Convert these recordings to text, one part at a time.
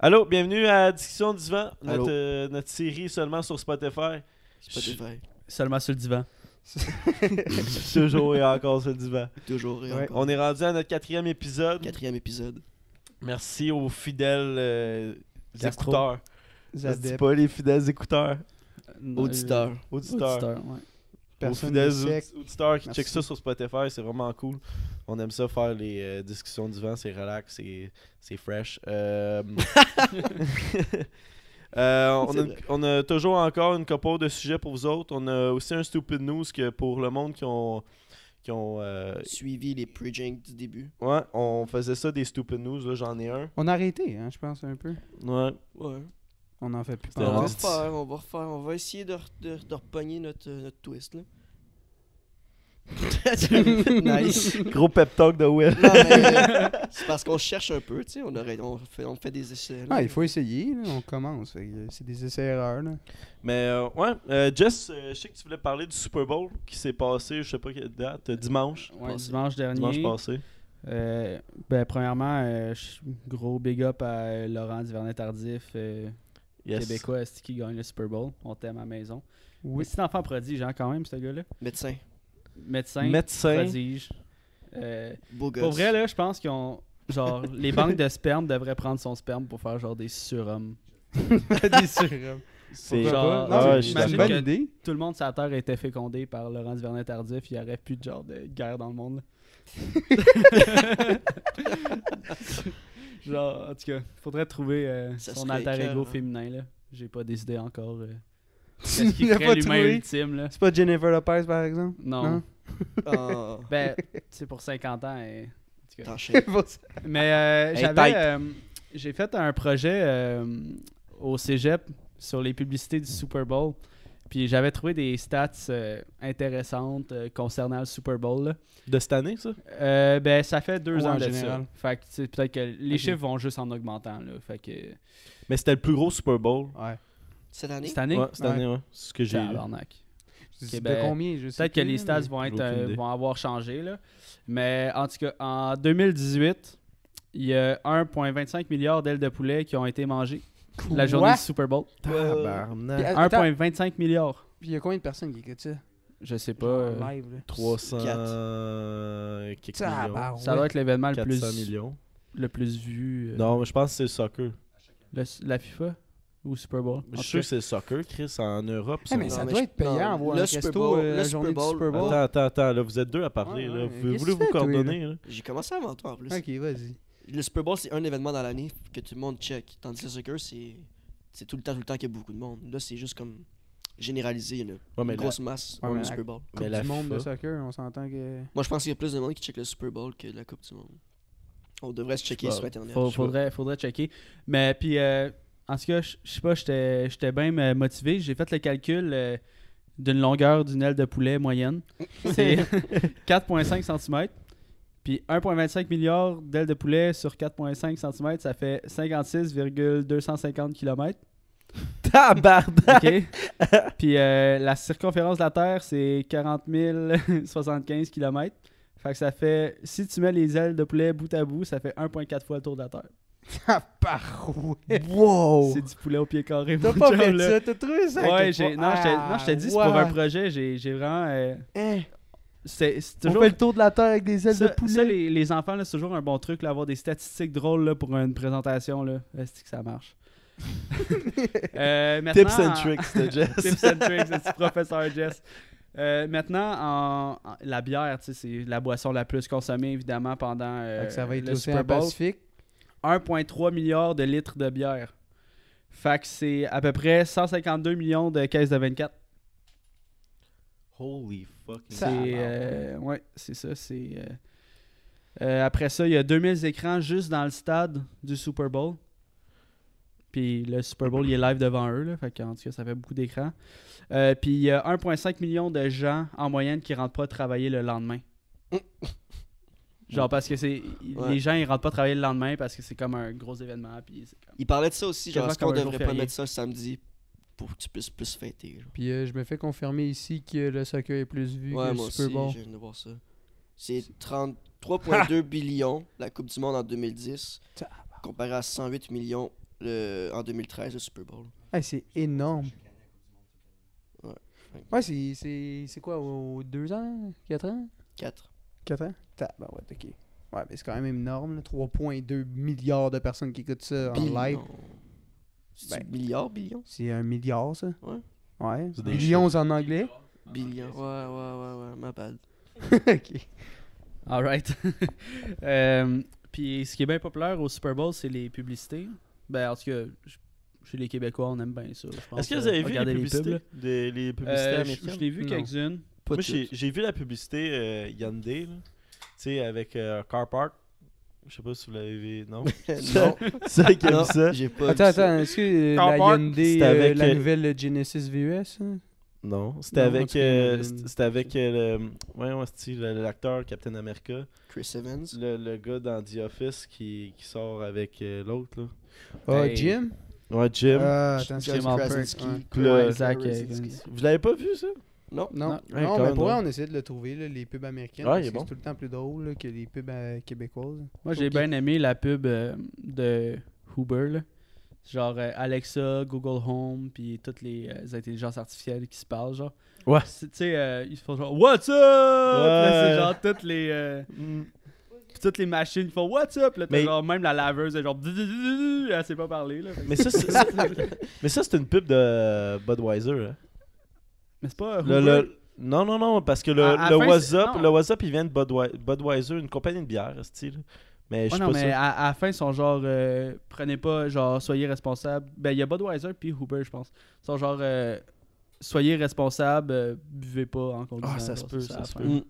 Allô, bienvenue à Discussion du notre, euh, notre série seulement sur Spotify. Spotify. Seulement sur le divan. Toujours et encore sur le divan. Toujours et Ouais. encore. On est rendu à notre quatrième épisode. Quatrième épisode. Merci aux fidèles euh, écouteurs. Je dis pas les fidèles écouteurs. Auditeur. Auditeurs. Auditeur, ouais. Aux personne fidèles sec. audi- auditeurs qui checkent ça sur Spotify, c'est vraiment cool. On aime ça faire les euh, discussions du vent, c'est relax, c'est, fresh. Euh, euh, on, a, vrai. on a toujours encore une couple de sujets pour vous autres. On a aussi un stupid news que pour le monde qui ont. Qui ont euh, Suivi les pre-jinx du début. ouais, on faisait ça des stupid news, là j'en ai un. On a arrêté, hein, je pense, un peu. Ouais. Ouais. On en fait plus. On va refaire, on va refaire. On va essayer de, re- de, de repogner notre, euh, notre twist, là. nice. Gros pep talk de Will. Euh, c'est parce qu'on cherche un peu, tu sais. On, aurait- on, fait, on fait des essais. là. Ah, il faut essayer, là, on commence. C'est des essais-erreurs. Mais euh, ouais, euh, Jess, euh, je sais que tu voulais parler du Super Bowl qui s'est passé, je sais pas quelle date, dimanche. Ouais, Passé. dimanche dernier. Dimanche passé. Euh, ben, premièrement, euh, gros big up à Laurent Duvernay-Tardif, euh, Yes. québécois, est qui gagne le Super Bowl? On t'aime à la maison. Oui. C'est un enfant prodige, hein, quand même, ce gars-là. Médecin. Médecin, Médecin. prodige. Euh, Beau gosse. pour vrai, là, je pense qu'ils ont. Genre, les banques de sperme devraient prendre son sperme pour faire genre des surhommes. des surhommes. C'est genre. ah, Non, ouais, je suis c'est une bonne que- idée. Tout le monde sur la Terre était fécondé par Laurent Duvernay-Tardif. Il n'y aurait plus de genre de guerre dans le monde. genre, en tout cas, faudrait trouver euh, son alter ego écœurant. féminin. là. J'ai pas décidé encore. euh, Qu'est-ce qui pas l'humain trouvé. ultime, là? C'est pas Jennifer Lopez, par exemple? Non. Ah, Ben, c'est pour 50 ans. et- en tout cas. t'enchaînes. Mais euh, j'avais. euh, J'ai fait un projet euh, au cégep sur les publicités du Super Bowl. Puis j'avais trouvé des stats euh, intéressantes euh, concernant le Super Bowl. là. De cette année, ça? Euh, ben, ça fait deux Ouais, ans en de général. ça. Fait que tu sais, peut-être que les Ok. chiffres vont juste en augmentant. Là. Fait que Mais c'était le plus gros Super Bowl. Ouais. Cette année? cette année, Ouais, cette Ouais. année, ouais. C'est ce que j'ai. tabarnak. Ok, de ben, combien je sais Peut-être que plus, les stats mais- vont, être, J'ai aucune euh, idée. vont avoir changé. Là. Mais en tout cas, en 2018, il y a 1,25 milliard d'ailes de poulet qui ont été mangées la journée du Super Bowl. Tabarnak. Puis, attends, 1,25 milliard. Puis il y a combien de personnes qui écoutent ça? Je sais pas. Genre euh, live, là. 300. Quatre. quelques Tabarouette. millions. ça doit être l'événement le 400 plus, millions. le plus vu. euh, Non, mais je pense que c'est le soccer. le- la FIFA ou Super Bowl? Je En suis tout sûr cas, que c'est le soccer, Chris, en Europe. Eh, ça. mais ça mais doit je- être payant non, avoir le un Super resto Bowl- euh, le la Super journée Bowl- du Super Bowl. Attends, attends, attends, là, vous êtes deux à parler. Ouais, là. ouais, Vous- qu'est-ce Voulez-vous que tu fais, toi, coordonner là? J'ai commencé avant toi en plus. Ok, vas-y. Le Super Bowl, c'est un événement dans l'année que tout le monde check. Tandis que le soccer, c'est c'est tout le temps, tout le temps qu'il y a beaucoup de monde. Là, c'est juste comme généralisé. Il y a une, Ouais, mais une la- grosse masse Ouais, au mais Super Bowl. Coupe Mais la du monde de FIFA. soccer, on s'entend que... Moi, je pense qu'il y a plus de monde qui check le Super Bowl que la Coupe du Monde. On devrait se checker sur Internet. faut- faudrait, faudrait checker. Mais puis, euh, en tout cas, je je sais pas, j'étais j'étais bien euh, motivé. J'ai fait le calcul euh, d'une longueur d'une aile de poulet moyenne. C'est 4,5 cm. Puis 1,25 milliard d'ailes de poulet sur 4,5 cm, ça fait 56,250 km. Tabarnak! OK? Puis euh, la circonférence de la Terre, c'est 40 075 km. Fait que ça fait, si tu mets les ailes de poulet bout à bout, ça fait 1,4 fois le tour de la Terre. Ah. Wow! C'est du poulet au pied carré. T'as pas fait là. ça, t'as trouvé ça? Ouais, non, je t'ai- dit, c'est pour Ah, un ouais. projet. J'ai, vraiment. euh, Hein? C'est, c'est On toujours. fait le tour de la Terre avec des ailes ça, de poulet. ça, les, les enfants, là, c'est toujours un bon truc, là, avoir des statistiques drôles là, pour une présentation. Là. Est-ce que ça marche? Euh, maintenant, Tips and tricks de Jess. Tips and tricks, le petit professeur Jess. Euh, maintenant, en, en- la bière, tu sais, c'est la boisson la plus consommée, évidemment, pendant euh, ça va être le Super Bowl. Pacifique. 1,3 milliard de litres de bière. Fait que c'est à peu près 152 millions de caisses de 24. Holy C'est Ça euh, ouais, c'est ça. C'est euh, euh, après ça, il y a 2000 écrans juste dans le stade du Super Bowl. Puis le Super Bowl, il est live devant eux. Là, fait qu'en tout cas, ça fait beaucoup d'écrans. Euh, puis il y a 1,5 million de gens en moyenne qui rentrent pas travailler le lendemain. Genre parce que c'est Ouais. les gens ils rentrent pas travailler le lendemain parce que c'est comme un gros événement puis comme Il parlait de ça aussi, genre, est-ce qu'on devrait pas férié. mettre ça le samedi? Pour que tu puisses plus fêter? genre? Puis euh, je me fais confirmer ici que le soccer est plus vu Ouais, que moi le Super Bowl. je viens de voir ça. C'est 33,2 billions la Coupe du Monde en 2010, Tabarnak. comparé à 108 millions le, en 2013, le Super Bowl. Hey, c'est énorme. Ouais. Ouais, c'est- quoi, aux 2 ans 4 ans? 4. 4 ans? Tabarouette, ok. Ouais, mais c'est quand même énorme, là, 3,2 milliards de personnes qui écoutent ça en live. C'est Ben. milliard, billion? C'est un milliard, ça Ouais. Ouais. Billions en anglais Billion. Ouais, ouais, ouais, ouais, ma bad. Ok. Alright. euh, puis ce qui est bien populaire au Super Bowl, c'est les publicités. Ben, en tout cas, chez les Québécois, on aime bien ça. je pense, Est-ce que vous euh, avez vu les publicités, pubs, des- les publicités Euh, je- américaines? Je l'ai vu quelques-unes. Moi, j'ai vu la publicité euh, Hyundai, là. Tu sais, avec euh, Car Park. Je sais pas si vous l'avez vu. Non? non, C'est qui a non, vu ça? j'ai pas Attends, vu ça. attends, est-ce que euh, Car la Park, Hyundai, c'était euh, avec, la euh, nouvelle Genesis VUS hein? Non, c'était Non, en avec, tout cas, euh, c'était avec euh, le, voyons, c'est-tu, le- l'acteur Captain America, Chris Evans. le, le gars dans The Office qui, qui sort avec euh, l'autre là. Ah, Hey. Jim? Ouais, Jim. Ah, attends, Jim c'est- Krasinski. ouais. Puis là, Ouais, Zach, euh, Krasinski. Vous l'avez pas vu ça? Non? Non, Non. mais pour vrai, on essaie de le trouver, là, les pubs américaines. Ouais, bon. C'est tout le temps plus drôle là, que les pubs euh, québécoises. Moi, j'ai bien aimé la pub euh, de Uber. Là. Genre euh, Alexa, Google Home, puis toutes les euh, intelligences artificielles qui se parlent. Genre. Ouais. Tu sais, euh, ils font genre What's up? Ouais. c'est genre toutes les. euh, puis toutes les machines qui font What's up? Là, Mais- genre même la laveuse, elle est genre. Elle sait pas parler. Là. Mais ça, c'est, mais ça, c'est une pub de Budweiser. hein. Mais c'est pas. Le, le- non, non, non, parce que le, À- à le la fin, What's c'est- Up, non. le What's Up, il vient de Budwei- Budweiser, une compagnie de bière, style. Mais je Ouais, sais non, pas mais à, à la fin, ils sont genre. euh, prenez pas, genre, soyez responsable. Ben, il y a Budweiser puis Uber, je pense. Ils sont genre. euh, soyez responsable, euh, buvez pas en conduisant. Ah, ça se peut, ça se peut. Mm.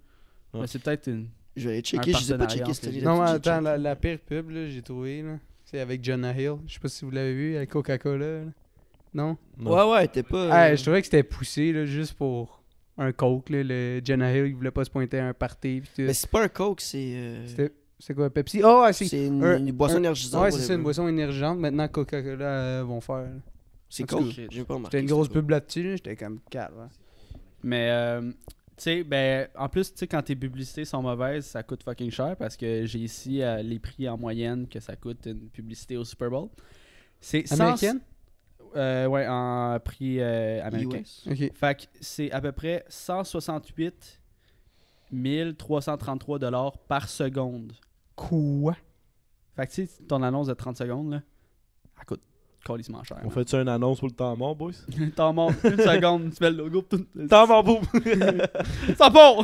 Mais c'est peut-être une. Je vais aller checker, je ai pas entre cette année. Non, attends, la, pire pub, là, j'ai trouvé, là. C'est avec Jonah Hill. Je sais pas si vous l'avez vu, avec Coca-Cola. Non? Non. Ouais, ouais, t'es pas. Ah, euh, je trouvais que c'était poussé, là, juste pour un coke, là. Le Jonah Hill, il voulait pas se pointer à un party. pis tout. Mais c'est pas un Coke, c'est. euh, c'est quoi, Pepsi? Oh, ouais, c'est... C'est une, un- une boisson un- énergisante. Ouais, c'est ça, une boisson énergisante. Maintenant, Coca-Cola euh, vont faire. C'est cas, J'ai pas remarqué. C'était une grosse pub là-dessus, là. J'étais comme calme. hein. Mais, euh, tu sais, ben, en plus, tu sais, quand tes publicités sont mauvaises, ça coûte fucking cher parce que j'ai ici euh, les prix en moyenne que ça coûte une publicité au Super Bowl. C'est 100 Américaine? Euh, ouais, en prix euh, américain. Fait que c'est à peu près 168 333 dollars par seconde. Quoi? Fait que tu sais, ton annonce de 30 secondes, là, elle coûte cher. On fait-tu une annonce pour le temps mort, boys? T'en montes une seconde, tu mets le logo. Temps mort, boum! Ça part!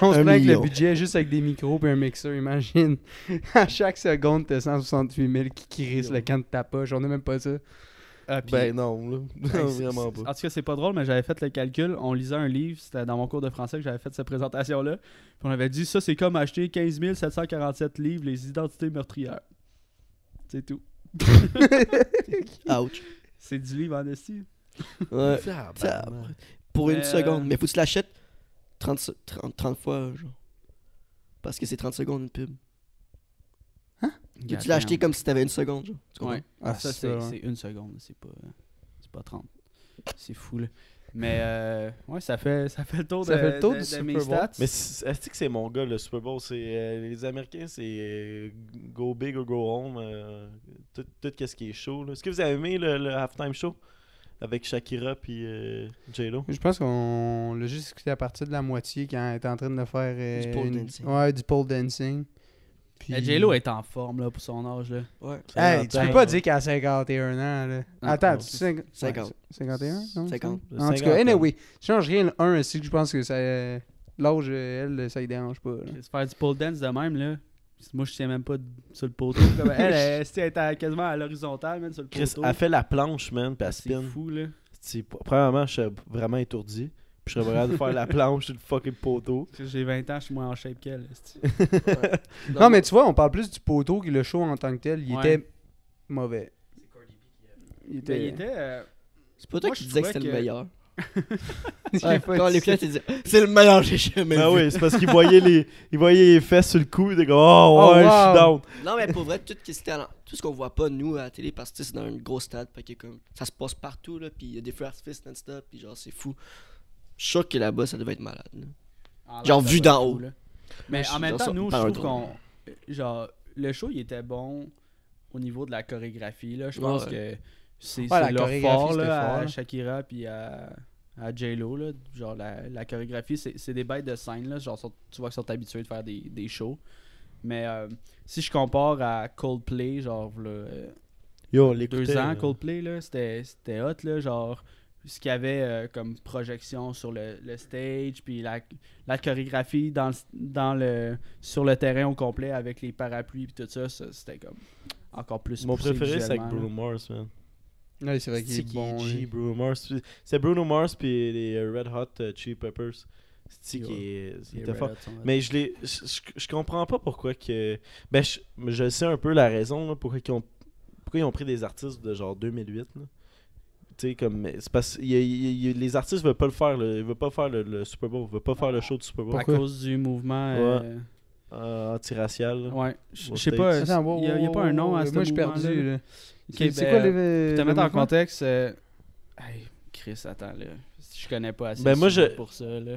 On se prend avec le budget juste avec des micros et un mixeur, imagine. à chaque seconde, t'as 168 000 qui crissent le camp de ta poche. On a même pas ça. Ah, Ben non, là. Non, vraiment pas. En tout cas, c'est pas drôle, mais j'avais fait le calcul. On lisait un livre, c'était dans mon cours de français que j'avais fait cette présentation-là. Puis on avait dit ça, c'est comme acheter 15 747 livres, les identités meurtrières. C'est tout. Ouch. C'est du livre en esti. Ouais. Tabarnak. Pour Mais, une euh, seconde. Mais faut que tu l'achètes 30, se- 30, 30 fois, genre. Parce que c'est 30 secondes une pub. Faut que tu l'as acheté comme si t'avais une seconde, genre. Tu comprends? Ouais. Ah, ça, c'est ouais. c'est une seconde, c'est pas, c'est pas 30. C'est fou, là. Mais, euh, ouais, ça fait, ça fait le tour Ça de, fait le tour de- du de Super mes Bowl. stats. Mais c'est- est-ce que c'est mon gars, le Super Bowl? C'est, euh, les Américains, c'est euh, go big or go home. euh, tout, tout ce qui est chaud. là. Est-ce que vous avez aimé le, le halftime show? Avec Shakira puis euh, J-Lo? Je pense qu'on l'a juste écouté à partir de la moitié quand elle était en train de faire. euh, Du pole une- dancing. Ouais, du pole dancing. Puis... Mais J-Lo est en forme, là, pour son âge, là. Ouais. Hey, tu peux pas dire qu'elle a 51 ans, là. Non, Attends, non, tu sais. 50. ouais, 51, non? 50. En tout cas, 50, anyway, je change rien le 1 aussi, que je pense que ça. L'âge, euh, elle, ça y dérange pas. là. Se faire du pole dance de même, là. Moi, je tiens même pas de- sur le poteau. Comme elle, elle, elle était quasiment à l'horizontale, même sur le Chris, poteau. elle fait la planche, man, puis elle C'est fou, là. C'est- Premièrement, je suis vraiment étourdi. Puis je serais vraiment de faire la planche sur le fucking poteau. J'ai 20 ans, je suis moins en shape qu'elle. Non, mais tu vois, on parle plus du poteau que le show en tant que tel. Il Ouais. était mauvais. Il Ben, était. il était. euh, C'est pas toi Moi, qui je disais que c'était le meilleur. Ouais, quand c'est le meilleur que j'ai jamais Ah vu. oui, c'est parce qu'il voyait les, il voyait les fesses sur le cou. Il était comme, oh Oh, ouais, je wow. suis down. Non, mais pour vrai, tout, ce qui en- tout ce qu'on voit pas, nous, à la télé, parce que tu sais, c'est dans un gros stade, fait que comme, ça se passe partout, là, puis il y a des feux d'artifice non-stop, puis genre, c'est fou. Je suis sûr que là-bas, ça devait être malade. là. en Genre, vu va d'en être haut. là. Mais en je- même temps, nous, je trouve qu'on. Genre, le show, il était bon au niveau de la chorégraphie, là, je pense ouais. que c'est Ouais, c'est la leur chorégraphie, fort, c'était là, fort, à là. Shakira puis à, à J-Lo. là. Genre, la, la chorégraphie, c'est c'est des bêtes de scène. Là. Genre, tu vois qu'ils sont habitués de faire des, des shows. Mais euh, si je compare à Coldplay, genre, là, euh, Yo, deux ans, là. Coldplay, là, c'était c'était hot, là, genre, ce qu'il y avait euh, comme projection sur le, le stage, puis la, la chorégraphie dans le, dans le, sur le terrain au complet avec les parapluies, puis tout ça, ça, c'était comme encore plus Mon préféré, c'est avec Bruno Mars, man. Ouais, c'est vrai qu'il est bon. G. Bruno Mars. C'est Bruno Mars puis les euh, Red Hot euh, Chili Peppers. C'est qui est, Les était fort? Mais je l'ai, je, comprends pas pourquoi que. Ben, je, je sais un peu la raison là, pourquoi ils ont, pourquoi ils ont pris des artistes de genre 2008. là. Tu sais comme, c'est parce il y a- il y a- les artistes veulent pas le faire, là. ils veulent pas faire le, le Super Bowl, ils veulent pas faire le show du Super Bowl à pourquoi? cause du mouvement. euh, euh, anti-racial. ouais, je sais pas, il y, a- pas un nom à ce Moi, je suis mouvement-là, perdu. là. C'est ben, quoi les. Pour te mettre en contexte, euh, hey, Chris, attends, là. Je connais pas assez Ben, moi, je- pour ça, là.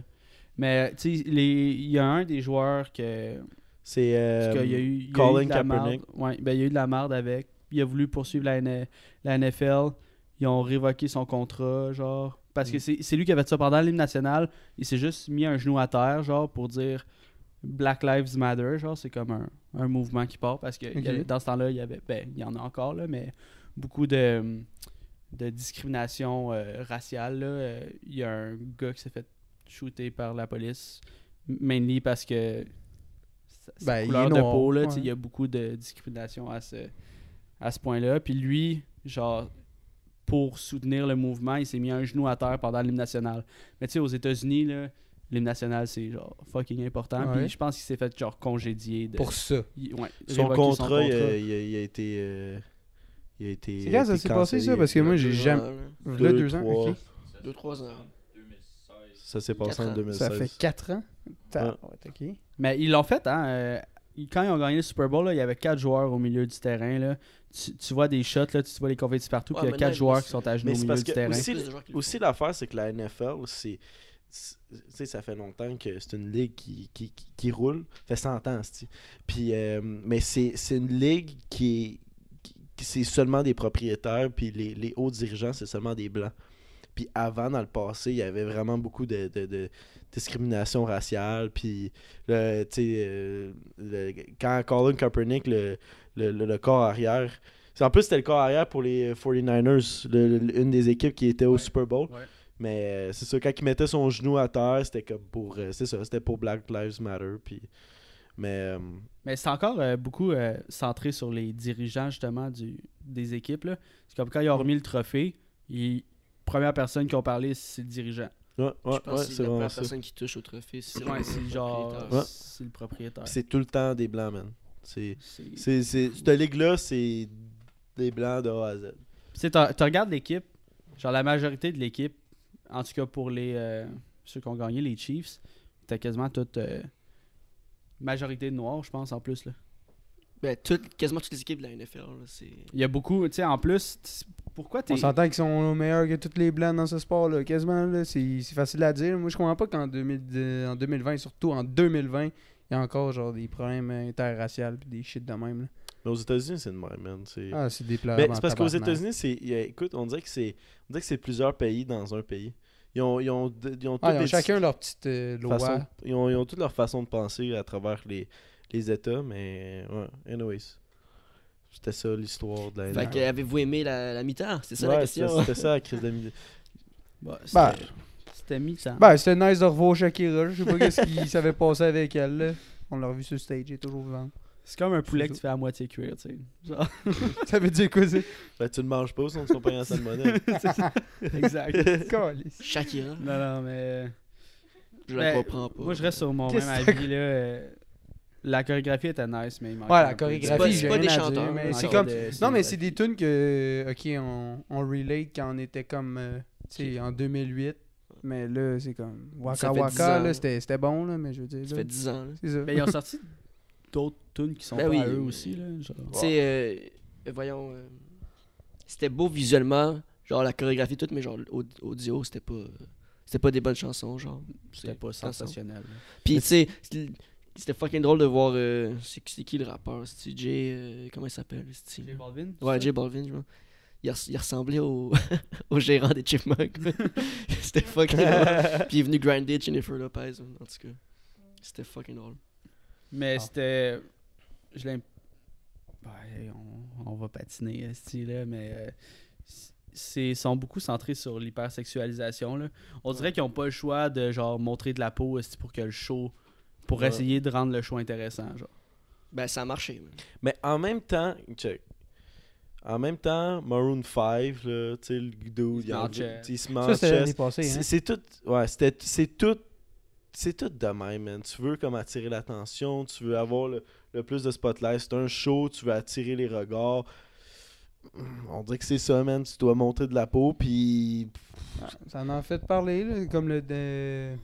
Mais, tu sais, les- il y a un des joueurs que. C'est euh, y a eu, il y a eu Colin de la Kaepernick. marde. Ouais, ben, il y a eu de la merde avec. Il a voulu poursuivre la, N- la NFL. Ils ont révoqué son contrat, genre. Parce Mm. que c'est c'est lui qui avait fait ça pendant l'hymne national. Il s'est juste mis un genou à terre, genre, pour dire Black Lives Matter, genre. C'est comme un, un mouvement qui part. Parce que avait- dans ce temps-là, il y avait. Ben, il y en a encore, là, mais beaucoup de, de discrimination euh, raciale, là. Euh, Il y a un gars qui s'est fait shooter par la police. Mainly parce que sa, sa Ben, couleur de noir, peau, là, ouais. il y a beaucoup de discrimination à ce, à ce point-là. Puis lui, genre, pour soutenir le mouvement, il s'est mis un genou à terre pendant l'hymne national. Mais tu sais, aux États-Unis, là, l'hymne national, c'est genre fucking important. Ouais. Puis je pense qu'il s'est fait genre congédier. De, Pour ça. il- ouais, Son contrat, il, a, contrat. il a- il a été. euh, il a été. C'est quand ça été s'est passé, ça? Parce que moi, j'ai jamais. ans, là. Deux, deux ans, trois. ok. Deux, trois ans. Ça s'est passé Quatre en ans. 2016. Ça fait 4 ans? Mais ils l'ont fait, hein. euh, quand ils ont gagné le Super Bowl, là, il y avait quatre joueurs au milieu du terrain. Là. Tu, tu vois des shots, là, tu vois les confettis partout, Ouais, puis il y a quatre là, joueurs qui sont à genoux au c'est milieu parce du que terrain. aussi, aussi l'affaire, c'est que la NFL, c'est. Sais, ça fait longtemps que c'est une ligue qui, qui, qui, qui roule. Ça fait 100 ans. Puis, euh, mais c'est c'est une ligue qui est. qui- qui- c'est seulement des propriétaires, puis les, les hauts dirigeants, c'est seulement des blancs. Puis avant, dans le passé, il y avait vraiment beaucoup de, de- de discrimination raciale. Puis, le, tu sais, euh, le- quand Colin Kaepernick, le, le, corps arrière, en plus, c'était le corps arrière pour les 49ers, le- le- une des équipes qui était au Super Bowl. Ouais. Mais euh, c'est ça, quand il mettait son genou à terre, c'était comme pour. euh, c'est ça, c'était pour Black Lives Matter. Puis, mais. euh, Mais c'est encore euh, beaucoup euh, centré sur les dirigeants, justement, du, des équipes. là. C'est comme quand ils ont remis le trophée, ils- première personne qui ont parlé, c'est le dirigeant. ouais, ouais, Je pense ouais, que c'est la première ça. personne qui touche au trophée. C'est Ouais, le genre. C'est le propriétaire. C'est tout le temps des blancs, man. C'est. C'est- c'est, c'est, cette ligue-là, c'est des blancs de A à Z. Tu sais, t'as- tu regardes l'équipe, genre la majorité de l'équipe, en tout cas pour les euh, ceux qui ont gagné, les Chiefs, t'as quasiment toute euh, majorité de noirs, je pense, en plus. Là. Ben, toutes- quasiment toutes les équipes de la NFL. là, c'est... Il y a beaucoup, tu sais, en plus, pourquoi t'es. On s'entend qu'ils sont meilleurs que tous les blancs dans ce sport-là. Quasiment, là, c'est c'est facile à dire. Moi, je comprends pas qu'en 2000 euh, en 2020, surtout en 2020, il y a encore genre des problèmes interraciaux pis des shit de même. là. Mais aux États-unis, c'est de même, man. C'est... Ah, c'est des. Mais c'est parce qu'aux États-Unis, c'est. écoute, on dirait que c'est. On dirait que c'est plusieurs pays dans un pays. Ils ont, ils ont, ils ont, Ah, toutes ils ont chacun leur petite euh, loi. façons- ils, ont, ils ont toutes leur façon de penser à travers les, les États, mais. Ouais, anyways. C'était ça l'histoire de la Fait que, avez-vous aimé la, la mi-temps? C'est ça la question. C'était, c'était ça la crise de. Bah, c'était, Bah. c'était mi-temps. Ben, c'était nice de revoir Shakira. Je sais pas qu'est-ce qui s'avait passé avec elle. là. On l'a revu sur stage, elle est toujours vivante. C'est comme un poulet que tu fais à moitié cuire, tu sais. Genre, Ça veut dire quoi, c'est Ben, tu le manges pas, sinon tu vas payer en salmonelle. exact. Shakira, non, non, mais. je la Ben, comprends pas. Moi, je reste sur mon même avis, là. euh, La chorégraphie était nice, mais il manque Ouais, la chorégraphie, C'est pas des chanteurs, dire, mais hein. c'est comme... Non, mais c'est des tunes que, ok, on, on relate quand on était comme, euh, tu sais, en 2008. Mais là, c'est comme Waka Ça fait 10 Waka, là, c'était c'était bon, là, mais je veux dire. Ça là, fait 10 ans. là. C'est ça. Mais ils ont sorti d'autres tunes qui sont Ben pas oui, à eux aussi, là. Genre. Tu sais, euh, euh, voyons. euh, c'était beau visuellement, genre la chorégraphie toute, mais genre au- audio, c'était pas. C'était pas des bonnes chansons, genre. C'était pas Chansons. sensationnel. là. Puis tu sais, C'était fucking drôle de voir. euh, c'est qui le rappeur C'est Jay. euh, comment il s'appelle c'est- J Balvin, Ouais, ça? J Balvin, je vois. Il, res- il ressemblait au, au gérant des Chipmunks. C'était fucking drôle. Puis il est venu grinder Jennifer Lopez, en tout cas. C'était fucking drôle. Mais Ah. c'était. Je l'ai. Ouais, on, on va patiner, style là, mais. euh, c'est ils sont beaucoup centrés sur l'hypersexualisation. là. On dirait qu'ils n'ont pas le choix de genre montrer de la peau pour que le show. Pour Ouais. essayer de rendre le show intéressant. Genre. Ben, ça a marché. Mais en même temps, check. En même temps, Maroon 5, là, tu sais, le dude, il, il se passée. C'est Hein? c'est tout. Ouais, c'était- c'est tout. C'est tout de même, man. Tu veux comme attirer l'attention, tu veux avoir le, le plus de spotlight. C'est un show, tu veux attirer les regards. On dirait que c'est ça, man. Tu dois monter de la peau, puis. Ah, Ça en a fait parler, là, comme le, de-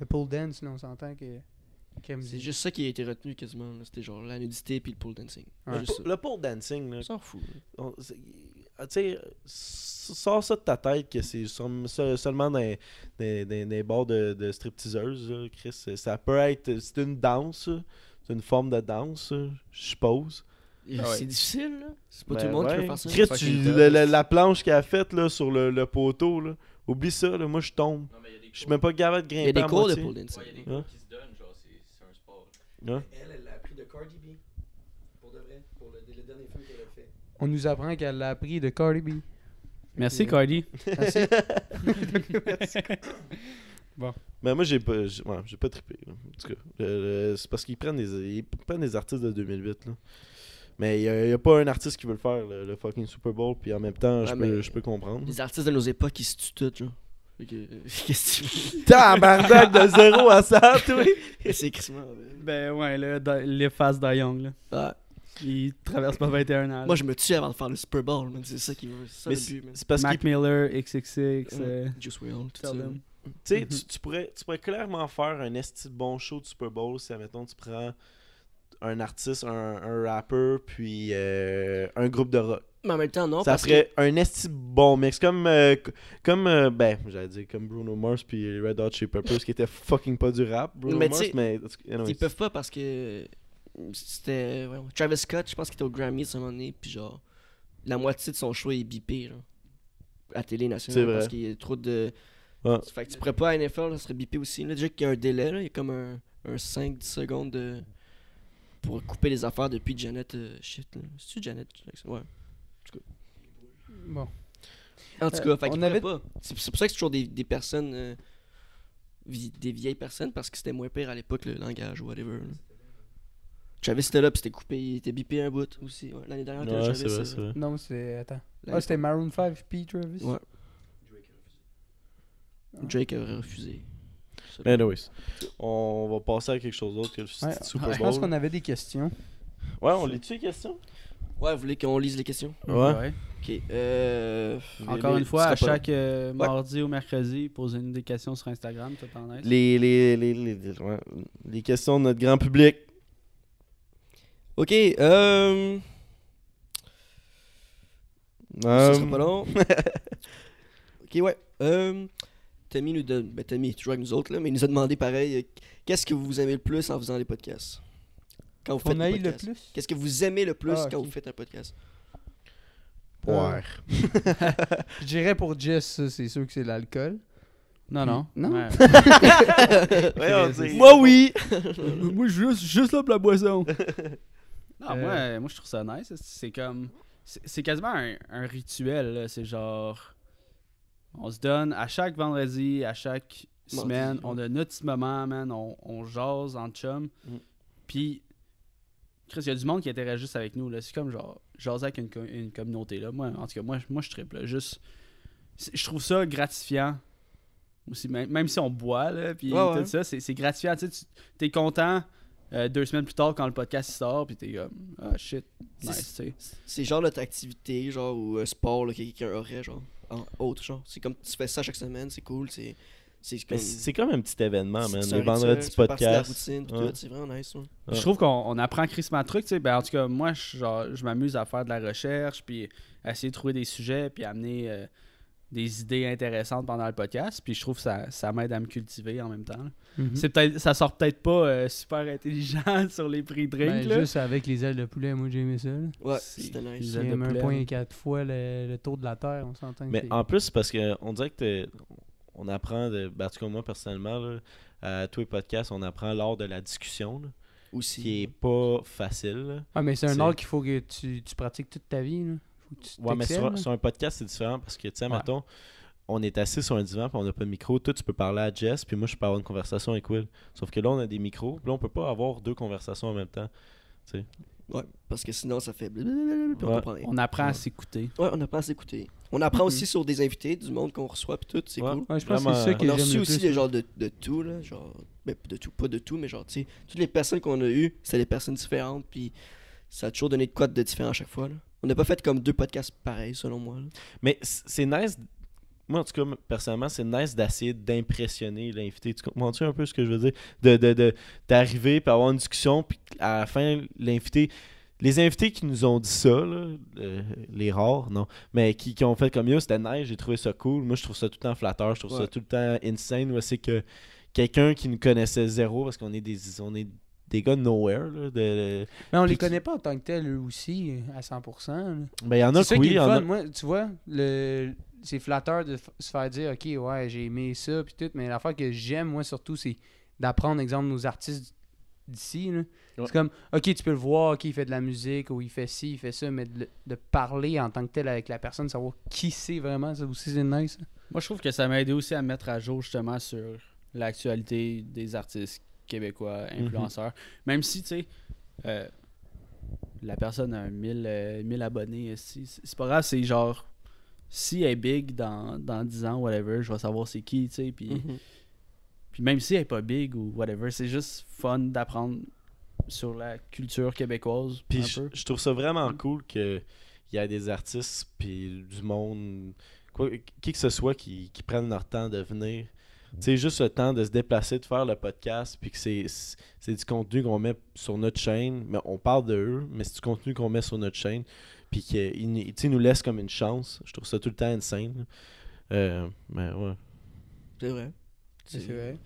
le pole dance, là, on s'entend que. C'est juste ça qui a été retenu quasiment. C'était genre la nudité puis le pole dancing. Ouais. Juste ça. Le pole dancing, là, On s'en fout. on- sais, s- sors ça de ta tête que c'est seulement des, des, des, des bars de, de stripteaseuses, là, Chris. Ça peut être. C'est une danse, c'est une forme de danse, je suppose. Ah ouais. C'est difficile, là. C'est pas Ben tout le monde qui ouais. peut faire ça. Chris, tu- le- le- la planche qu'elle a faite là, sur le, le poteau, là, oublie ça, là, moi je tombe. Je suis même pas capable de Il y grimper. a des cours de pole dancing. Hein? qui se donnent, genre, c'est un sport. Ouais. Elle, elle l'a appris de Cardi B. Pour de vrai. Pour le, le dernier film qu'elle a fait. On nous apprend qu'elle l'a appris de Cardi B. Merci. Cardi. Mais moi j'ai pas j'ai ouais, j'ai pas trippé. là. En tout cas, le- le- c'est parce qu'ils prennent des ils prennent des artistes de 2008 là. Mais il y, a- pas un artiste qui veut le faire le, le fucking Super Bowl puis en même temps je Ouais, peux mais- je peux comprendre. Les artistes de nos époques, ils se tuent tous, genre. Fait que, Qu'est-ce que tu Tabarnak de 0 à 100 toi. veux? C'est crissement. Ben ouais, là, les faces de Young, là. Ah, Il traverse pas 21 ans. moi, je me tue avant de faire le Super Bowl. C'est ça qui veut. C'est ça Mais le c'est but, man. c'est parce que Mac Miller, XXX, euh, Juice WRLD, tout ça. tell them. tu sais tu, tu pourrais tu pourrais clairement faire un esti de bon show de Super Bowl si admettons tu prends un artiste, un, un rapper puis euh, un groupe de rock. Mais en même temps, non. ça parce ferait un esti bon mix comme euh, comme euh, ben j'allais dire comme Bruno Mars puis Red Hot Chili Peppers qui était fucking pas du rap Bruno Mais Mars tu sais, mais ils peuvent pas parce que c'était. Travis Scott, je pense qu'il était au Grammy à un moment donné, puis genre, la moitié de son show est bipé, genre. À télé nationale. C'est vrai. Parce qu'il y a trop de. Ouais. Fait que tu pourrais pas à NFL, ça serait bipé aussi. Là, déjà qu'il y a un délai, là, il y a comme un, un 5-10 secondes de. Pour couper les affaires depuis Janet. euh, shit. C'est-tu Janet? Ouais. Bon. En tout Euh, cas, fait on qu'il avait- pourrait pas. C'est c'est pour ça que c'est toujours des, des personnes. euh, vi- des vieilles personnes parce que c'était moins pire à l'époque le langage ou whatever. là. Travis était là puis c'était coupé, il était bipé un bout aussi. ouais. L'année dernière, Ouais, Travis. c'est vrai, euh, c'est vrai. Non, c'est. Attends. Ah, c'était Maroon 5 puis Travis? Ouais. Drake aurait refusé. Ça. Mais anyways, on va passer à quelque chose d'autre que le Ouais, Super Bowl. Je pense qu'on avait des questions. Ouais, on lit-tu les questions? Ouais, vous voulez qu'on lise les questions? Ouais. Ok. Euh. Encore Les- une fois, à chaque euh, Ouais. mardi ou mercredi, posez-nous des questions sur Instagram, tout en est. Les les, les, les, les- ouais, les questions de notre grand public. Ok, euh. Ça Euh, sera pas long. ok, ouais. Euh. Tammy nous donne. Ben, Tammy, toujours avec nous autres, là, mais il nous a demandé pareil. euh, Qu'est-ce que vous aimez le plus en faisant les podcasts? Quand vous faites On des le podcasts. plus? Qu'est-ce que vous aimez le plus Ah, quand ok. vous faites un podcast? Ouais. Je dirais pour Jess, ça, c'est sûr que c'est l'alcool. Non, non. Non? Ouais. Moi, oui moi, je suis juste, juste là pour la boisson. Non, Euh. moi, moi, je trouve ça nice. C'est comme. C'est quasiment un, un rituel. C'est genre. On se donne à chaque vendredi, à chaque semaine, on a notre petit moment, man. On, on jase en chum. Mm. Puis. Chris, il y a du monde qui interagit juste avec nous. C'est comme genre. Jaser avec une, co- une communauté. Là. Moi, en tout cas, moi, moi je triple. Juste. Je trouve ça gratifiant. Aussi, même, même si on boit, là, puis Ouais, tout ouais. ça, c'est gratifiant. Tu sais, tu es content euh, deux semaines plus tard quand le podcast sort, puis t'es comme, ah shit, C'est- nice, tu sais. C'est genre notre activité, genre, ou un sport là, que quelqu'un aurait, genre, en autre, genre. C'est comme tu fais ça chaque semaine, c'est cool, c'est. C'est comme. c'est c'est comme un petit événement, man. de la podcast. Ouais. c'est vraiment nice, ouais. Ouais. Je trouve qu'on on apprend crissement de trucs, tu sais. Ben, en tout cas, moi, je, genre, je m'amuse à faire de la recherche, puis à essayer de trouver des sujets, puis amener euh, des idées intéressantes pendant le podcast. Puis je trouve que ça, ça m'aide à me cultiver en même temps. là. Mhm. C'est peut-être, ça sort peut-être pas euh, super intelligent sur les prix de drink. Ben, là. juste avec les ailes de poulet, moi j'ai aimé ça. là. Ouais, C'est- c'était nice. Les C'est ailes de même poulet, 1.4 fois le, le tour de la Terre, on s'entend. Mais en plus, c'est parce qu'on dirait que t'es- on apprend, de, ben, en tout cas moi personnellement, là, à tous les podcasts, on apprend lors de la discussion, là, Aussi. qui est pas facile. Ah, mais c'est un art qu'il faut que tu, tu pratiques toute ta vie. Là. Tu Ouais, mais sur, un podcast, c'est différent parce que, tu sais, Ouais. mettons, on est assis sur un divan puis on n'a pas de micro. Toi, tu peux parler à Jess, puis moi, je peux avoir une conversation avec Will. Sauf que là, on a des micros, puis là, on peut pas avoir deux conversations en même temps. Ouais, parce que sinon ça fait blablabla, puis on Ouais. comprend rien. On apprend à s'écouter. Ouais, on apprend à s'écouter. On apprend aussi sur des invités, du monde qu'on reçoit, puis tout, c'est Ouais. cool. Ouais, je pense que c'est ça que On a reçu aussi plus. des genres de, de tout, là. Genre, ben, de tout, pas de tout, mais genre, tu sais, toutes les personnes qu'on a eues, c'était des personnes différentes, puis ça a toujours donné de quoi de différent à chaque fois, là. On n'a pas fait comme deux podcasts pareils, selon moi, là. Mais c- c'est nice. Moi, en tout cas, personnellement, c'est nice d'essayer d'impressionner l'invité. Tu comprends-tu un peu ce que je veux dire? De, de, de- d'arriver, puis avoir une discussion, puis à la fin, l'invité. Les invités qui nous ont dit ça, là, euh, les rares, non, mais qui, qui ont fait comme yo, c'était nice, j'ai trouvé ça cool. Moi, je trouve ça tout le temps flatteur, je trouve ça Ouais. tout le temps insane. où c'est que quelqu'un qui nous connaissait zéro, parce qu'on est des, on est des gars de nowhere, là, de, Mais on les connaît pas en tant que tels, eux aussi, à 100%. là. ben, il y en a oui, qui il y le en a- fun. Moi, tu vois, le... c'est flatteur de se faire dire, OK, ouais, j'ai aimé ça, puis tout, mais l'affaire que j'aime, moi, surtout, c'est d'apprendre, exemple, nos artistes d'ici. Ouais. C'est comme, OK, tu peux le voir, OK, il fait de la musique, ou il fait ci, il fait ça, mais de, le- de parler en tant que tel avec la personne, savoir qui c'est vraiment, ça aussi, c'est nice. Moi, je trouve que ça m'a aidé aussi à me mettre à jour justement sur l'actualité des artistes québécois, influenceurs. Même si, tu sais, euh, la personne a 1000, euh, 1000 abonnés, c'est pas grave, c'est genre, si elle est big dans, dans 10 ans, whatever, je vais savoir c'est qui, tu sais, puis... Mhm. Puis même si elle est pas big ou whatever, c'est juste fun d'apprendre sur la culture québécoise. Puis je trouve ça vraiment cool qu'il y a des artistes puis du monde, quoi, qui que ce soit, qui, qui prennent leur temps de venir. Sais, juste le temps de se déplacer, de faire le podcast, puis que c'est du contenu qu'on met sur notre chaîne. Mais on parle de eux, mais c'est du contenu qu'on met sur notre chaîne. Puis qu'ils nous- laissent comme une chance. Je trouve ça tout le temps insane. Euh, mais ouais. C'est vrai. C'est vrai.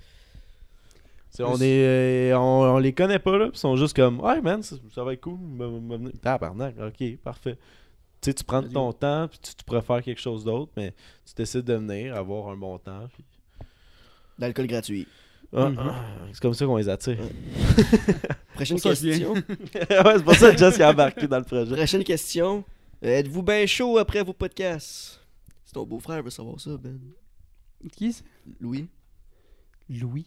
C'est- On, est, euh, on, on les connaît pas, là. Ils sont juste comme, ouais, man, ça, ça va être cool. Tabarnak, ok, parfait. Tu sais, tu prends ton temps, puis tu, tu pourrais faire quelque chose d'autre, mais tu décides de venir, avoir un bon temps. puis- D'alcool gratuit. Ah, Mhm. ah, c'est comme ça qu'on les attire. Prochaine question. ouais, c'est pour ça que Jess est embarqué dans le projet. Prochaine question. Euh, Êtes-vous bien chaud après vos podcasts? C'est ton beau-frère veut savoir ça, Ben. Qui c'est? Louis. Louis.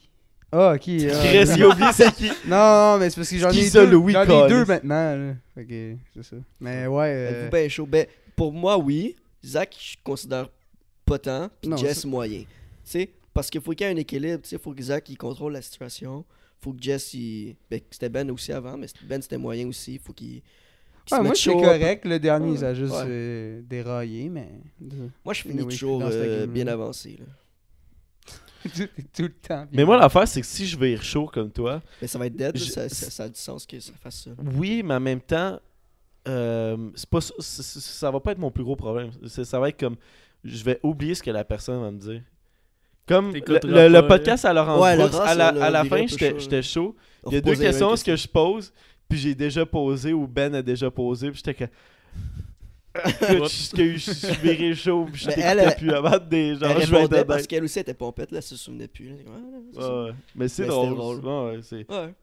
Ah, ok. ah, Chris, il a oublié c'est qui? Non, non, mais c'est parce que j'en Qui ai ça, deux. Louis J'en ai deux maintenant. Là. Que c'est ça. Mais ouais. euh, Êtes-vous bien chaud? Ben, pour moi, oui. Zach, je considère pas tant. Puis Jess, ça- moyen. Tu sais, parce qu'il faut qu'il y ait un équilibre. Tu sais, faut que Zach, il contrôle la situation. Faut que Jess, il. Ben, c'était Ben aussi avant, mais Ben, c'était moyen aussi. Faut qu'il. qu'il se ouais, moi, c'est chaud. correct. Le dernier, Ouais, ça a juste ouais. euh, déraillé, mais. Moi, je finis toujours euh, bien avancé. Là. tout, le temps. Mais moi, l'affaire, c'est que si je vais chaud comme toi, Mais ça va être dead. Je- Ça, ça, ça a du sens que ça fasse ça. oui, mais en même temps, euh, c'est pas, ça- va pas être mon plus gros problème. Ça va être comme, je vais oublier ce que la personne va me dire. Comme le, le- le podcast à Laurent Ouais, Brooks, à la, à la fin, j'étais chaud, j'étais Il y a deux questions que je pose, puis j'ai déjà posé ou Ben a déjà posé, puis j'étais que. Écoute, je suis viré chaud, puis t'écoutais elle, plus avant des gens. Elle répondait parce qu'elle aussi était pompette, là, elle se souvenait plus. là. Ouais. Mais c'est drôle. drôle. Ouais, ouais.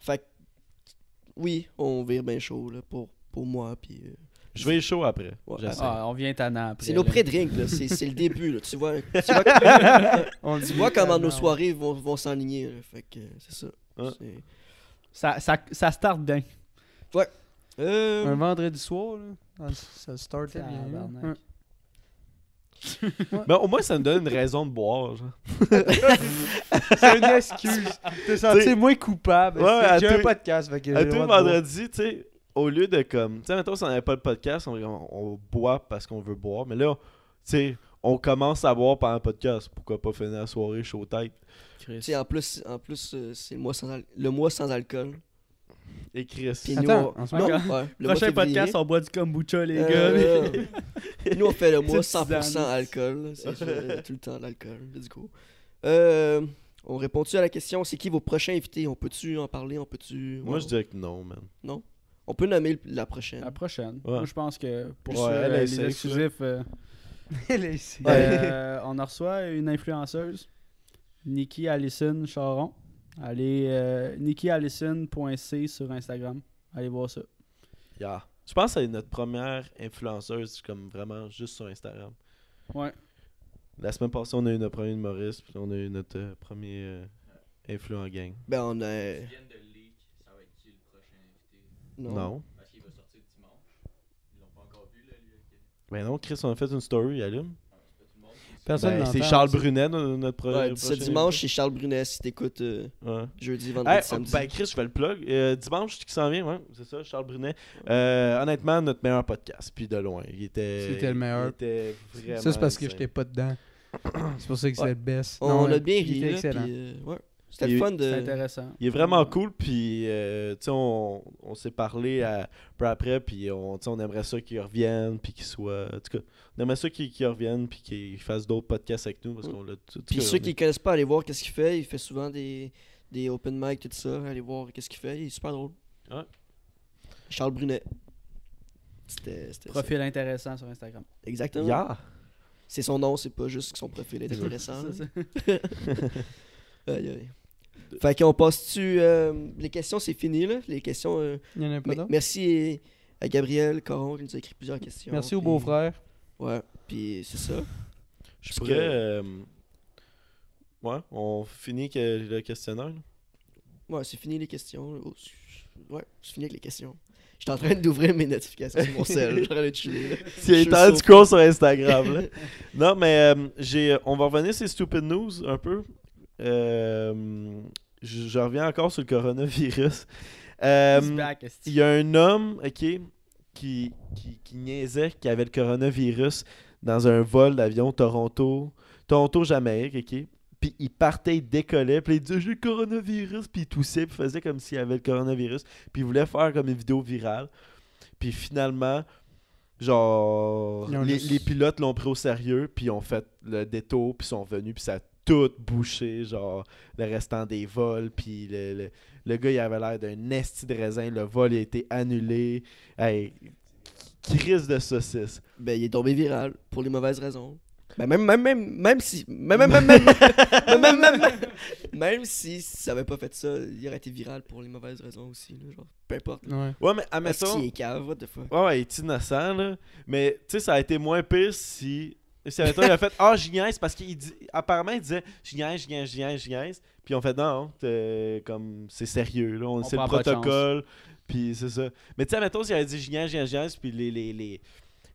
Fait que, oui, on vire bien chaud là, pour, pour moi. Puis, euh, Je vais chaud après. Ouais. Ah, on vient tannant après. c'est nos pré-drinks. C'est, c'est le début. Là. Tu vois, tu vois, On tu dit vois comment nos soirées vont, vont s'enligner. là. Fait que euh, c'est ça. Ouais. C'est- Ça, ça, ça start bien. Euh, Un vendredi soir, là. ah, Ça startait bien. Ouais. Mais au moins, ça me donne une raison de boire. Genre. C'est une excuse. Te sentir moins coupable. Ouais, à J'ai un podcast. Fait que À tout vendredi, tu sais, au lieu de comme. Tu sais, mettons, si on n'avait pas le podcast, on, on- on boit parce qu'on veut boire. Mais là, tu sais, on commence à boire pendant le podcast. Pourquoi pas finir la soirée chaud tête? Chris. tu sais, en plus, en plus euh, c'est le mois, sans al- le mois sans alcool. Et Chris. Puis Attends, nous, en ce on- moment- non, ouais, le mois Prochain février. podcast, on boit du kombucha, les Euh, gars. nous, on fait le mois Petite 100% tisane. alcool. là. C'est euh, tout le temps l'alcool. Let's go. Euh, on répond-tu à la question c'est qui vos prochains invités? On peut-tu en parler? On peut-tu. Moi, Ouais, je dirais que non, man. On peut nommer la prochaine. La prochaine. Ouais. Moi, je pense que pour Ouais, ça, elle est les exclusifs, euh, euh, on en reçoit une influenceuse, Nikki Allison Charon. Allez, euh, nikkiallison.c sur Instagram. Allez voir ça. Yeah. Je pense que c'est notre première influenceuse, comme vraiment juste sur Instagram. Ouais. La semaine passée, on a eu notre premier humoriste, puis on a eu notre euh, premier euh, influent gang. Ben, on a. lui, ok. Ben non, Chris, on a fait une story, allume. Ah, c'est pas tout le monde qui sait. Personne Ben, c'est Charles. Brunet, no- notre pro- Ouais, ce dimanche, c'est Charles Brunet si t'écoutes euh, Ouais. jeudi, vendredi, Hey, oh, samedi. ben Chris, je fais le plug. Euh, dimanche, qui s'en vient, ouais, c'est ça, Charles Brunet. Euh, honnêtement, notre meilleur podcast, puis de loin. Il était. C'était le meilleur. Il était vraiment. Ça, c'est parce que j'étais pas dedans. C'est pour ça que c'est Ouais. le best. on Non, a bien il ri, excellent. puis, euh, ouais. C'était le fun de. intéressant. Il est vraiment cool, puis euh, tu sais, on, on s'est parlé à- peu après, puis on, tu sais, on aimerait ça qu'il revienne, puis qu'il soit. En tout cas, on aimerait ça qu'il qu'il revienne, puis qu'il fasse d'autres podcasts avec nous, parce qu'on l'a tout. Puis ceux qui ne connaissent pas, allez voir qu'est-ce qu'il fait. Il fait souvent des, des open mic, tout ça. Allez voir qu'est-ce qu'il fait. Il est super drôle. Ouais. Charles Brunet. C'était ça. Profil intéressant sur Instagram. Exactement. Yeah. C'est son nom, c'est pas juste que son profil est intéressant. Aïe, aïe. Fait qu'on passe-tu. euh, les questions, c'est fini, là. Les questions. euh, Il y en a pas d'autres? merci à Gabriel Coron qui nous a écrit plusieurs questions. Merci au puis- beau-frère. Ouais, puis c'est ça. Je Parce pourrais. que- euh, Ouais, on finit que le questionnaire. là. Ouais, c'est fini les questions. Oh, c'est- Ouais, c'est fini avec les questions. J'étais en train d'ouvrir mes notifications sur mon cell. J'étais en train de chiller. là. S'il y a Je tant suis du cours sur Instagram. là. non, mais euh, j'ai, on va revenir sur les stupid news un peu. Euh, je, je reviens encore sur le coronavirus. Euh. Il y a un homme, ok, qui, qui, qui niaisait qu'il avait le coronavirus dans un vol d'avion Toronto, Toronto-Jamaïque, ok. Puis il partait, il décollait, puis il disait j'ai le coronavirus, puis il toussait, puis il faisait comme s'il avait le coronavirus, puis il voulait faire comme une vidéo virale. Puis finalement, genre, les, les pilotes l'ont pris au sérieux, puis ils ont fait le détour, puis ils sont venus, puis ça a tout bouché, genre le restant des vols. Puis le, le, gars, il avait l'air d'un esti de raisin. Le vol il a été annulé. Hey, crise de saucisse. Ben, il est tombé viral pour les mauvaises raisons. Ben, même, même, si. Même, si ça avait pas fait ça, il aurait été viral pour les mauvaises raisons aussi. Genre, peu importe. Ouais. mais admettons. Qu'il est cave, what the fuck. Ouais, il est innocent, là. Mais, tu sais, ça a été moins pire si il a fait « Ah, je niaise », parce qu'il dit... Apparemment, il disait « Je niaise, je niaise, je niaise, je niaise ». Puis on fait « Non, t'es comme... C'est sérieux, là. On, On sait le protocole. » Puis c'est ça. Mais tu sais, admettons, s'il avait dit « Je niaise, je niaise, je niaise », puis les... les, les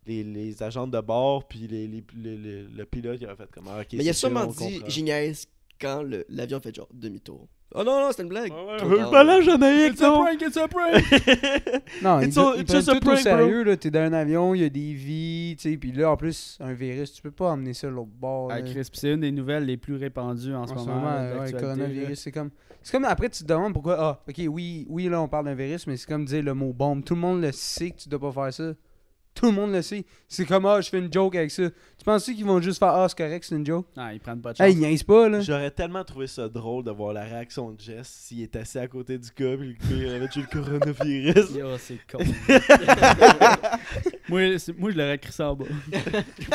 les, les agents de bord, puis les, les, les- les- le pilote, il aurait fait comme ah, ok, Mais il a sûrement dit. Gignaise quand le- l'avion fait genre demi-tour. Oh non, non, c'était une blague. Ouais, ouais, pas là. la Jamaïque, It's a non! prank, it's a prank! Non, It's ils it's just a prank, sérieux, là. T'es dans un avion, il y a des vies, tu sais. Puis là, en plus, un virus, tu peux pas emmener ça à l'autre bord. Ah. Chris, c'est une des nouvelles les plus répandues en, En ce moment. ouais, le coronavirus, c'est comme. C'est comme après, tu te demandes pourquoi. Ah, ok, oui, oui, là, on parle d'un virus, mais c'est comme dire le mot bombe. Tout le monde le sait que tu dois pas faire ça. Tout le monde le sait. C'est comme, ah, je fais une joke avec ça. Tu penses qu'ils vont juste faire, ah, c'est correct, c'est une joke? Ah, ils prennent pas de chance. Hey, ils niaisent pas, là. J'aurais tellement trouvé ça drôle de voir la réaction de Jess s'il est assis à côté du gars puis le gars il avait tué le coronavirus. Yo, c'est con. moi, moi, je l'aurais écrit ça en bas.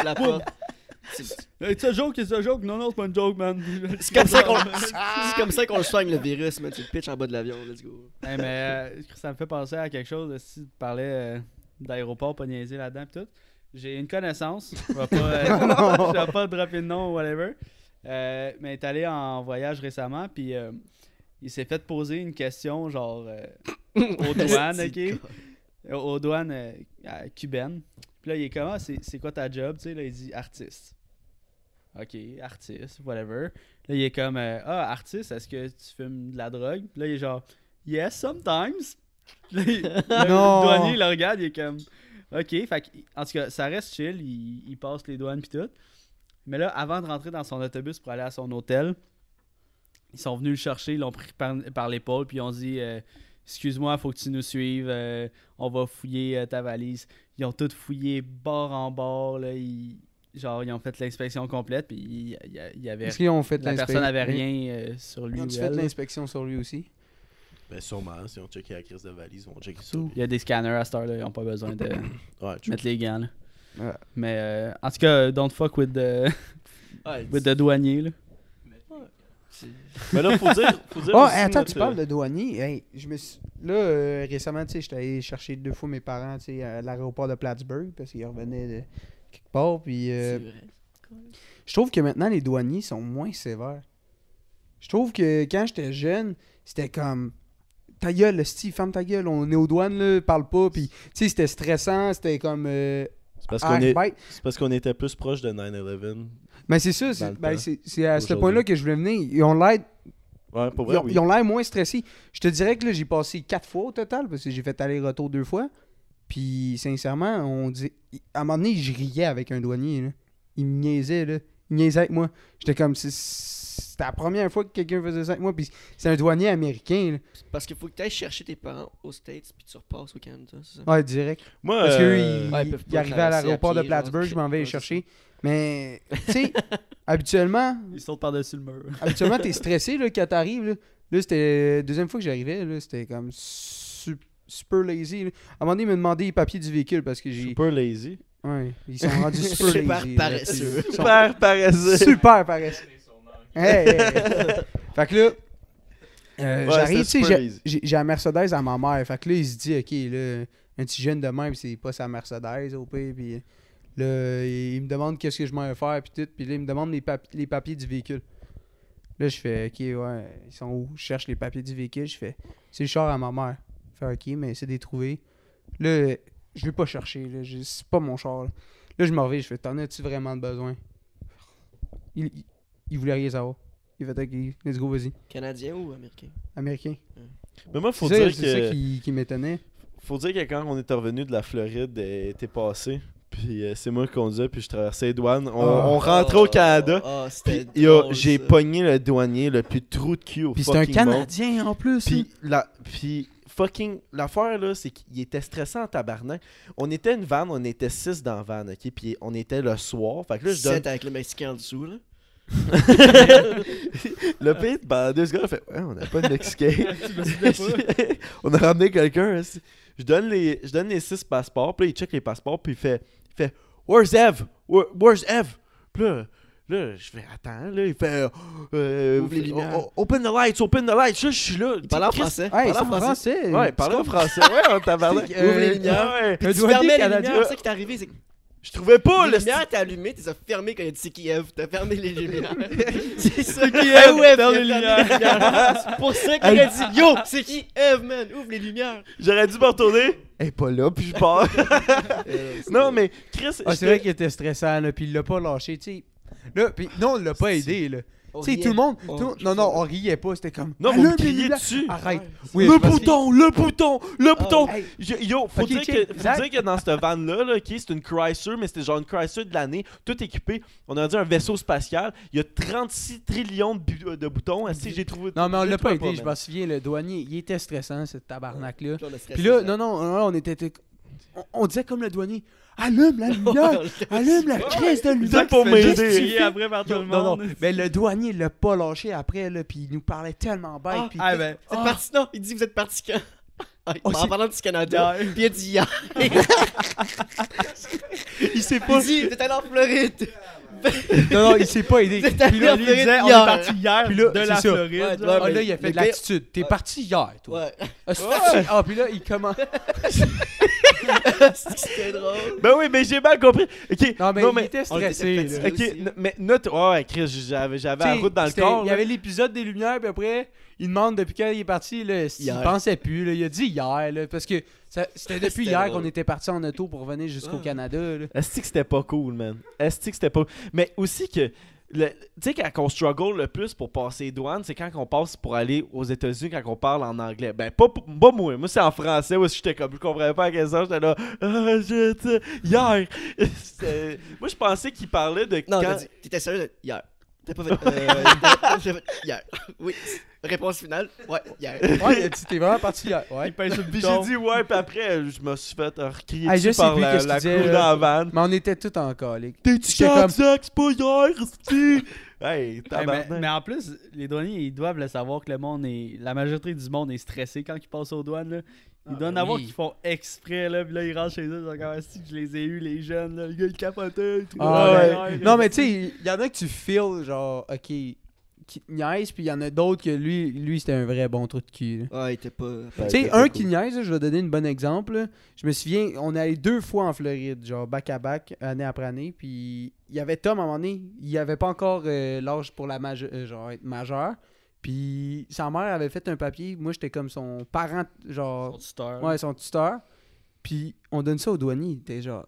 La porte. C'est un joke, c'est un joke. Non, non, c'est pas une joke, man. c'est comme ça qu'on c'est comme ça qu'on le soigne le virus, mais tu le pitches en bas de l'avion, let's go. Hey, mais euh, ça me fait penser à quelque chose. Si tu parlais euh, d'aéroport, pas niaiser là-dedans, pis tout. J'ai une connaissance. Je vais pas, euh, je vais pas dropper de nom ou whatever. Euh, mais il est allé en voyage récemment, puis euh, il s'est fait poser une question, genre, euh, aux douanes, ok? Aux douanes euh, cubaines. Puis là, il est comme, Ah, c'est c'est quoi ta job? Tu sais, là, il dit artiste. Ok, artiste, whatever. Là, il est comme, euh, ah, artiste, est-ce que tu fumes de la drogue? Puis là, il est genre, yes, sometimes. Puis là, il- le Non. douanier, il le regarde, il est comme, ok. Fait en tout cas, ça reste chill, il, il passe les douanes puis tout. Mais là, avant de rentrer dans son autobus pour aller à son hôtel, ils sont venus le chercher, ils l'ont pris par, par l'épaule, puis ils ont dit, euh, Excuse-moi, faut que tu nous suives. euh, on va fouiller euh, ta valise. Ils ont tout fouillé bord en bord. Là, ils, genre, ils ont fait l'inspection complète. Puis il y, avait. Est-ce qu'ils ont fait La personne n'avait rien euh, sur lui. Ils ont ou fait l'inspection sur lui aussi? Ben, sûrement, si on checké la crise de valise, on checké ça. Il y a des scanners à cette heure-là. Ils n'ont pas besoin de Ouais, mettre les gants. là. Ouais. Mais euh, en tout cas, don't fuck with the, Ouais, with the douanier. Là. Mais là, faut dire. Faut dire Oh, aussi attends, notre- tu parles de douanier. Hey, je me suis- Là, euh, récemment, tu sais, j'étais allé chercher deux fois mes parents, tu sais, à l'aéroport de Plattsburgh, parce qu'ils revenaient de quelque part, puis... euh, c'est vrai. Je trouve que maintenant, les douaniers sont moins sévères. Je trouve que quand j'étais jeune, c'était comme... Ta gueule, le Steve, ferme ta gueule, on est aux douanes, là, parle pas, puis... Tu sais, c'était stressant, c'était comme... euh, C'est parce qu'on est... bête. c'est parce qu'on était plus proche de 9-11. Mais c'est ça, c'est ben, à ce point-là que je voulais venir. Ils ont l'air Ouais, pour Ils ont, oui. l'air moins stressés. Je te dirais que j'ai passé quatre fois au total parce que j'ai fait aller-retour deux fois. Puis, sincèrement, on dit. À un moment donné, je riais avec un douanier. Là. Il me niaisait, là. Il niaisait avec moi. J'étais comme. C'était la première fois que quelqu'un faisait ça avec moi. Puis, c'est un douanier américain, là. Parce qu'il faut que tu ailles chercher tes parents aux States puis tu repasses au Canada, c'est ça? Ouais, direct. Moi, Parce euh, Ouais, ils peuvent pas arrivait à traverser à l'aéroport de pied, genre. Plattsburgh, je m'en vais les Ouais, chercher. Mais, tu sais, habituellement, Ils sautent par-dessus le mur. habituellement, t'es stressé là, quand t'arrives. Là, là c'était la deuxième fois que j'arrivais. là, C'était comme su- super lazy. là. À un moment donné, il m'a demandé les papiers du véhicule parce que j'ai. super lazy. Ouais, ils sont rendus super Super lazy. là. paresseux. Ils sont Super paresseux. Super paresseux. Hey, hey, fait que là, euh, Ouais, j'arrive, tu sais, j'ai- la Mercedes à ma mère. Fait que là, il se dit, OK, là, un petit jeune de même, c'est pas sa Mercedes au pire. Puis là, il me demande qu'est-ce que je m'en vais faire, puis tout. Puis là, il me demande les, papi- les papiers du véhicule. Là, je fais, OK, ouais, ils sont où? Je cherche les papiers du véhicule. Je fais, c'est le char à ma mère. Je fais, OK, mais c'est des trouver. Là, je vais pas je- C'est pas mon char. Là, Là, je m'en vais, je fais, t'en as-tu vraiment besoin? Il, il, il voulait rien savoir. Il fait, OK, let's go, vas-y. Canadien ou américain? Américain. Mais moi, faut dire c'est ça que. qui, qui m'étonnait. Faut dire que quand on est revenu de la Floride, euh, était passé. Puis euh, c'est moi qui conduisais, puis je traversais les douanes. On, Ah. on rentrait au Canada. Ah, Puis yo, drôle, j'ai ça. pogné le douanier le plus trou de cul au Puis c'est un fucking monde. Canadien en plus. Puis, la, puis fucking, l'affaire là, c'est qu'il était stressant en tabarnak. On était une vanne, on était six dans la vanne, ok? Puis on était le soir. Fait que là, je donne. Sept avec le Mexicain en dessous, là. Le pire, ben, deux secondes, fait Ouais, on n'a pas de Mexicain. on a ramené quelqu'un. hein. Je donne les, je donne les six passeports, puis là, il check les passeports, puis il fait, il fait Where's Eve? Where- where's Eve? Puis là, là, je fais Attends, là, il fait euh, Ouvre les lumières. o- Open the lights, open the lights. Là, je suis là. Parle en français. Hey, Parle en en français. français. Ouais, parle en français. Ouais, on. C'est que, Ouvre les euh, lumières. Ouais. Tu fermais les lumières, c'est ça qui t'est arrivé, c'est que Je trouvais pas les le lumières étaient allumées, t'es fermé quand il a dit c'est qui Eve, t'as fermé les lumières. c'est ça qui Eve, Eve, ferme les lumières. C'est pour ça qu'il a dit yo, c'est qui Eve, man, ouvre les lumières. J'aurais dû me retourner. Elle est pas là, puis je pars. non, mais Chris. Ah, c'est vrai qu'il était stressant, là, puis il l'a pas lâché, tu sais. Là, puis non, on l'a pas aidé, là. Tu sais, tout le monde. On- tout- non, non, on riait pas, c'était comme. Non, Ah, vous criez mais là- dessus. Arrête. Oui, le parce que- bouton, le bouton, le bouton. Hey, Je- yo, faut, Ok, dire que, faut Zach. dire que dans cette van-là, là, ok, c'est une Chrysler, mais c'était genre une Chrysler de l'année, tout équipé. On a dit un vaisseau spatial. Il y a 36 trillions de, bu- de boutons. Est-ce que j'ai trouvé. Non, mais on l'a pas aidé, je man? m'en souviens, le douanier, il était stressant, ce tabarnak-là. Puis là, non, non, on était. On, on disait comme le douanier Allume la lumière Allume la crise de lumière C'est pour m'aider. après par tout le Non, non, monde. mais le douanier l'a pas lâché après, là, puis il nous parlait tellement bête. Ah, puis- Ah ben, Vous êtes Ah. parti, non, il dit vous êtes parti quand? Ah, Oh, en c'est- parlant du Canada, puis il a dit hier. Il sait Il pas. dit, vous êtes allé en Floride. Non, non, il s'est pas aidé. Puis là, Lui, il disait, on est parti hier Puis là, de c'est la ça. Floride. Ouais, ouais, Ah, là, il a fait de l'attitude. T'es Ouais. parti hier, toi. Ouais. Ah, Ah, puis là, il commence. C'était drôle. Ben oui, mais j'ai mal compris. Ok, Non, mais non, il mais. était on était stressé. là. Ok, aussi. mais note. Ouais, Chris, j'avais, j'avais la route dans le corps. Il y là. avait l'épisode des Lumières, puis après, il demande depuis quand il est parti. Là, il pensait plus. Là, il a dit hier. Là, parce que c'était depuis hier qu'on était parti en auto pour revenir jusqu'au Ah. Canada. Est-ce que c'était pas cool, man? Est-ce que c'était pas. Mais aussi que. le- Tu sais, quand on struggle le plus pour passer les douanes, c'est quand on passe pour aller aux États-Unis, quand on parle en anglais. Ben, pas, pour- pas moi. Moi, c'est en français. Où j'étais comme. Je comprenais pas la question. J'étais là. Ah, je. Hier. Moi, je pensais qu'il parlait de. Non, quand... t'as dit, t'étais sérieux de- hier. T'as pas fait. Euh, fait hier. Oui. Réponse finale. Ouais, hier. Ouais, tu t'es vraiment parti hier. Ouais. Il le Puis j'ai dit ouais, puis après, je me suis fait recrier Ah, je sais par plus la, la là. dans la van. Mais on était tous en colique. T'es-tu comme- c'est pas hier? Hey, Hey, mais, mais en plus, les douaniers, ils doivent le savoir que le monde est. La majorité du monde est stressé quand ils passent aux douanes. Là. Ils Ah, doivent en ben avoir oui. qui font exprès, là, puis là, ils rentrent chez eux, ils sont comme si je les ai eus, les jeunes, là, les gars, ils capotaient. et tout. Ah, Ouais, ouais. ouais, Non, mais tu sais, il y en a que tu feels, genre, ok, qui te niaise, puis il y en a d'autres que lui, lui c'était un vrai bon trou de cul. là. Ouais, il était pas. Tu sais, un qui niaise, là, je vais donner un bon exemple. là. Je me souviens, on est allé deux fois en Floride, genre back à back, année après année. Puis il y avait Tom à un moment donné, il avait pas encore euh, l'âge pour la maje- euh, genre, être majeur. Puis sa mère avait fait un papier. Moi, j'étais comme son parent, genre, Son tuteur. ouais, son tuteur. Puis on donne ça au douanier. Il était genre,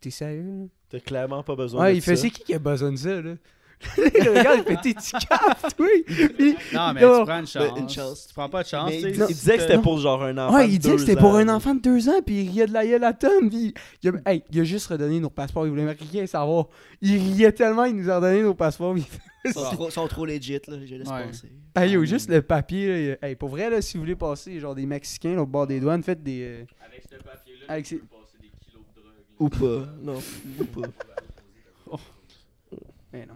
t'es sérieux? là? T'as clairement pas besoin Ouais, de il fait, ça. c'est qui qui a besoin de ça, là? le regarde, il fait, t'es tu oui. Non, mais Non, tu prends une chance. une chance. Tu prends pas de chance. Mais il, disait que c'était pour genre un enfant. Ouais, de il disait que deux c'était pour ans, un enfant de deux ans, puis il riait de la gueule à Tom. Puis il, a, hey, il a juste redonné nos passeports. Il voulait rien savoir. Il riait tellement, il nous a redonné nos passeports. Ils sont trop, sont trop legit, là. Je laisse Ouais. passer. hey, yo, juste le papier. Là, hey, pour vrai, là, si vous voulez passer, genre des Mexicains là, au bord des douanes, faites des. euh, Avec ce papier-là, Avec peux passer des kilos de drogue. Ou pas. Non, ou pas. eh non.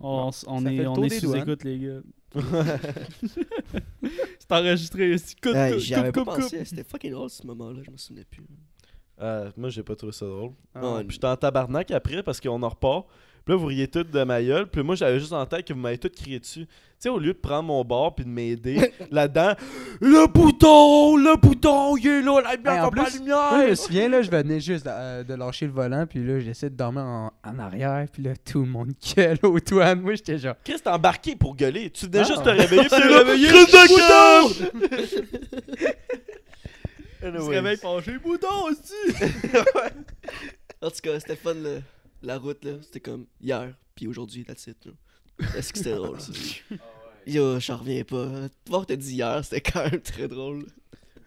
On, on est, on est sous écoute, les gars. C'est enregistré ici. Coupe, Hey, coupe, J'y avais pas coupe, pensé. C'était fucking drôle ce moment-là. Je me souvenais plus. Euh, moi, j'ai pas trouvé ça drôle. Ah, Ouais. Puis j'étais en tabarnak après parce qu'on en repart. Puis là, vous riez toutes de ma gueule. Puis moi, j'avais juste en tête que vous m'avez toutes crié dessus. Tu sais, au lieu de prendre mon bord puis de m'aider là-dedans, le bouton, le bouton, il est là, la lumière, comme pas la plus, lumière. Moi, je me souviens, là, je venais juste euh, de lâcher le volant, puis là, j'essaie de dormir en, en arrière, puis là, tout le monde gueule aux douanes. Moi, j'étais genre. Chris, t'es embarqué pour gueuler. Tu venais Ah. juste te réveiller. Puis là, réveiller, Chris de cœur! Il se Anyways. réveille penché, bouton aussi. En tout cas, c'était fun, le- la route, là. C'était comme hier, puis aujourd'hui, that's it, là. Est-ce que c'était drôle, ça? Yo, j'en reviens pas. Voir t'as dit hier, c'était quand même très drôle.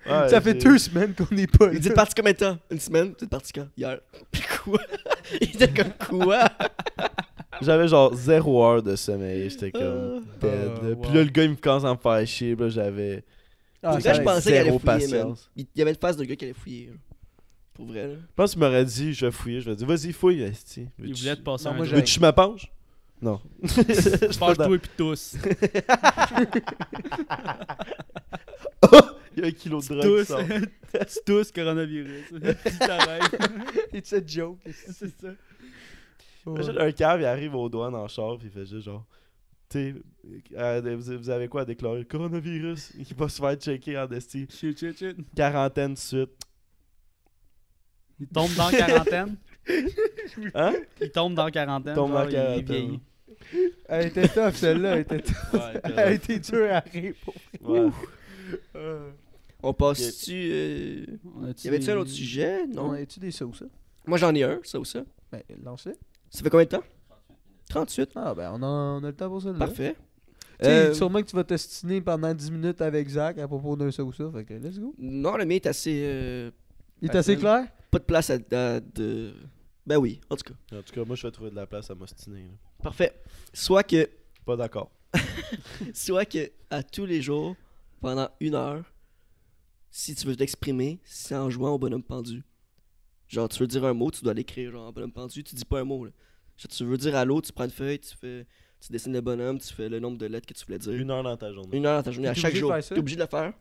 Ouais, ça fait deux semaines qu'on n'est pas Il dit parti combien de temps? Une semaine? T'es parti quand? Hier. Puis quoi? Il était comme quoi? J'avais genre zéro heure de sommeil. J'étais comme Ah. dead. Ah, là. wow. Puis là, le gars, il me commence à me faire chier. Là, j'avais. Ah, je pensais qu'il allait fouiller, patience. Il il y avait une phase de gars qui allait fouiller. là. Pour vrai, là. Je pense qu'il m'aurait dit, je vais fouiller. Je vais dire, vas-y, fouille, esti. Il voulait te passer Non, un moi, doigt. j'ai- Veux-tu que je m'appenche? Non. Je Penche toi et puis tous. Il y a un kilo de drogue qui Tous. sort. Tu tous coronavirus. Puis t'arrêtes. It's a joke. C'est ça. Imagine un cave, il arrive aux douanes en char, puis il fait juste genre. Tu sais, euh, vous, avez quoi à déclarer? Coronavirus. Il va se faire checker en shit. Quarantaine de suite. Il tombe dans la quarantaine. Hein? Il tombe dans la quarantaine. Tombe dans genre, la il- il quarantaine. vieillit. Elle était tough, celle-là. Elle était tough. Ouais, Elle a été dure à rire. ouais. On passe-tu. Euh... On a-tu Y avait-tu un autre sujet? Non, Non. as-tu des sauces, ça? Moi, j'en ai un, ça ou ça. Ben, lance-le. Ça fait combien de temps? 38. Ah, ben, on a, on a le temps pour ça. là. Parfait. Tu sais, Euh, Sûrement que tu vas t'ostiner pendant 10 minutes avec Zach à propos d'un ça ou ça. Fait que, let's go. Non, le mien est assez. euh, Il est assez clair? Pas de place à, à- de. Ben oui, en tout cas. En tout cas, moi, je vais trouver de la place à m'ostiner. là. Parfait. Soit que. Pas d'accord. Soit que à tous les jours, pendant une heure, si tu veux t'exprimer, c'est en jouant au bonhomme pendu. Genre, tu veux dire un mot, tu dois l'écrire, genre, en bonhomme pendu, tu dis pas un mot, là. Genre, tu veux dire allô, tu prends une feuille, tu fais. Tu dessines le bonhomme, tu fais le nombre de lettres que tu voulais dire. Une heure dans ta journée. Une heure dans ta journée, à T'es chaque obligé de jour. faire ça? T'es obligé de le faire?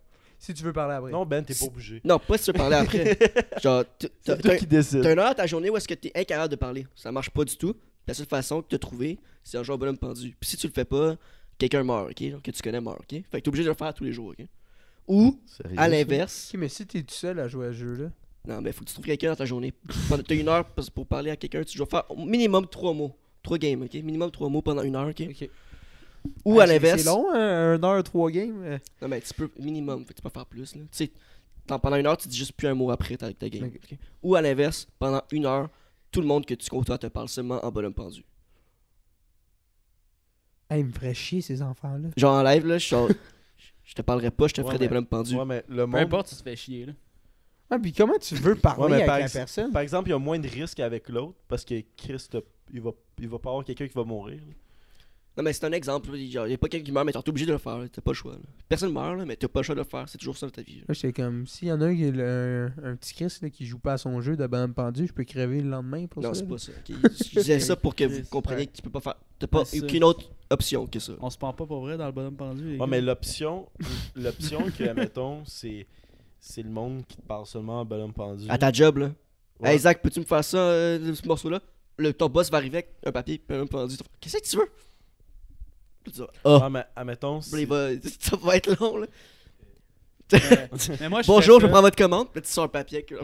Si tu veux parler après. Non, Ben, t'es pas obligé. Non, pas si tu veux parler après. Genre, t'as C'est toi qui décides. t'as une heure dans ta journée où est-ce que t'es incapable de parler. Ça marche pas du tout. La seule façon que t'as trouvé, c'est jouant au bonhomme pendu. Puis si tu le fais pas, quelqu'un meurt, ok? Genre, Que tu connais meurt, ok? Fait que t'es obligé de le faire tous les jours, ok? Ou, Sérieux, à l'inverse, Ok, mais si t'es tout seul à jouer à ce jeu-là. non, mais faut que tu trouves quelqu'un dans ta journée. Pendant- T'as une heure pour pour parler à quelqu'un, tu dois faire au minimum trois mots. Trois games, ok? Minimum trois mots pendant une heure, ok? Ok. Ou Ah, à l'inverse. C'est long, hein, un heure, trois games. Non, mais tu peux, minimum, fait que tu peux faire plus, là. Tu sais, pendant une heure, tu dis juste plus un mot après ta, ta game. Ou à l'inverse, pendant une heure, tout le monde que tu côtoies te parle seulement en bonhomme pendu. Hey, il me ferait chier, ces enfants-là. Genre en live, là, je te parlerai pas, je te Ouais, ferai des bonhommes pendus. Ouais, mais le Peu monde. importe, tu te fais chier. Là. Ah, puis comment tu veux parler Ouais, avec par la personne? Par exemple, il y a moins de risques avec l'autre parce que Chris, t'as- il va, il va pas avoir quelqu'un qui va mourir. là. Non, mais c'est un exemple. Il y a pas quelqu'un qui meurt, mais t'es obligé de le faire. T'as pas le choix. là. Personne meurt, là, mais t'as pas le choix de le faire. C'est toujours ça dans ta vie. là. J'étais comme, s'il y en a un, qui est le- un, un petit Chris là, qui joue pas à son jeu de bonhomme pendu, je peux crever le lendemain pour Non, ça. c'est là. pas ça. Je disais ça pour que vous compreniez que tu peux pas faire. T'as pas c'est aucune autre option que ça. On se prend pas pour vrai dans le bonhomme pendu. Ouais, mais l'option, l'option que, mettons, c'est, c'est le monde qui te parle seulement en ballon pendu. À ta job, là. Ouais. Hey, Zach, peux-tu me faire ça, euh, ce morceau-là? Le, Ton boss va arriver avec un papier, un pendu. Qu'est-ce que tu veux? Ah. Ouais, mais admettons, va- ça va être long, là. Mais, mais moi, je Bonjour, je ça. prendre votre commande. Puis tu sors un papier avec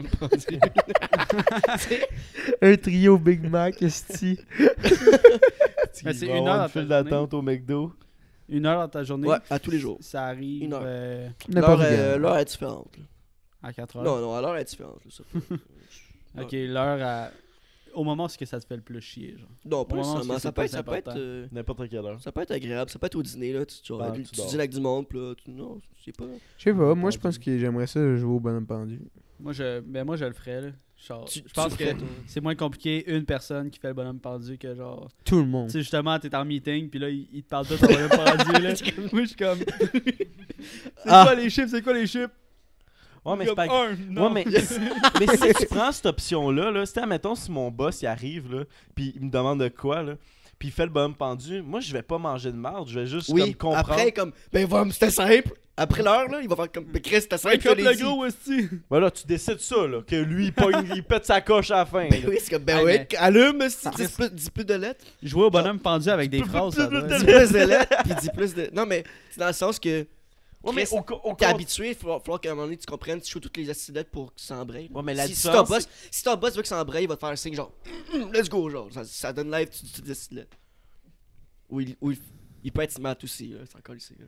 un trio Big Mac, esti. Mais c'est une heure dans une file ta d'attente au McDo. Une heure dans ta journée. ouais, à tous les jours. Ça arrive Une heure. euh, L'heure euh, l'heure est différente. là. à 4 heures. Non, non, à l'heure est différente. là, ça peut- Ok, l'heure à... au moment où c'est que ça te fait le plus chier. Genre. Non, pas nécessairement. Ça peut plus être, ça peut être, euh, N'importe quelle heure. ça peut être agréable. Ça peut être au dîner, là. Tu, tu, Ben, tu tu dînes avec du monde, puis là. Tu, non, c'est pas. Je sais pas, moi je pense que j'aimerais ça jouer au bonhomme pendu. Moi, je, ben, moi, je le ferais. Là. Genre, Tu- je pense tu que c'est moins compliqué une personne qui fait le bonhomme pendu que genre. Tout le monde. Tu sais, justement, t'es en meeting, puis là, il, il te parle tout en bonhomme pendu. Là. Moi, je suis comme. c'est Ah. quoi les chiffres C'est quoi les chiffres? Ouais, mais c'est pas un, non. Ouais, mais, mais si tu prends cette option-là, là, c'est mettons si mon boss il arrive, là, puis il me demande de quoi, là, puis il fait le bonhomme pendu, moi je vais pas manger de marde, je vais juste Oui, comme comprendre. après, comme. Ben, voilà, c'était simple. Après l'heure, là, il va faire comme. Ben, Chris, c'était simple. Le gros aussi. Voilà, tu décides ça, là, que lui il, pogne, il pète sa coche à la fin. Ben là. oui, c'est comme. Ben ouais, allume, si Ah. dis plus, dis plus de lettres. Jouer au bonhomme pendu avec des phrases, ça doit Dis plus de lettres, puis dis plus de. Non, mais c'est dans le sens que. Ouais, mais au, au T'es habitué, il va falloir qu'à un moment donné tu comprennes, tu joues toutes les acides lettres pour que ça embraye. Ouais, mais la si, si ton boss, si ton boss veut que ça embraye, il va te faire un signe genre let's go genre ça, ça donne live tu dis toutes les acides lettres. Ou il, ou il, il peut être smart aussi là, c'est encore ici. là.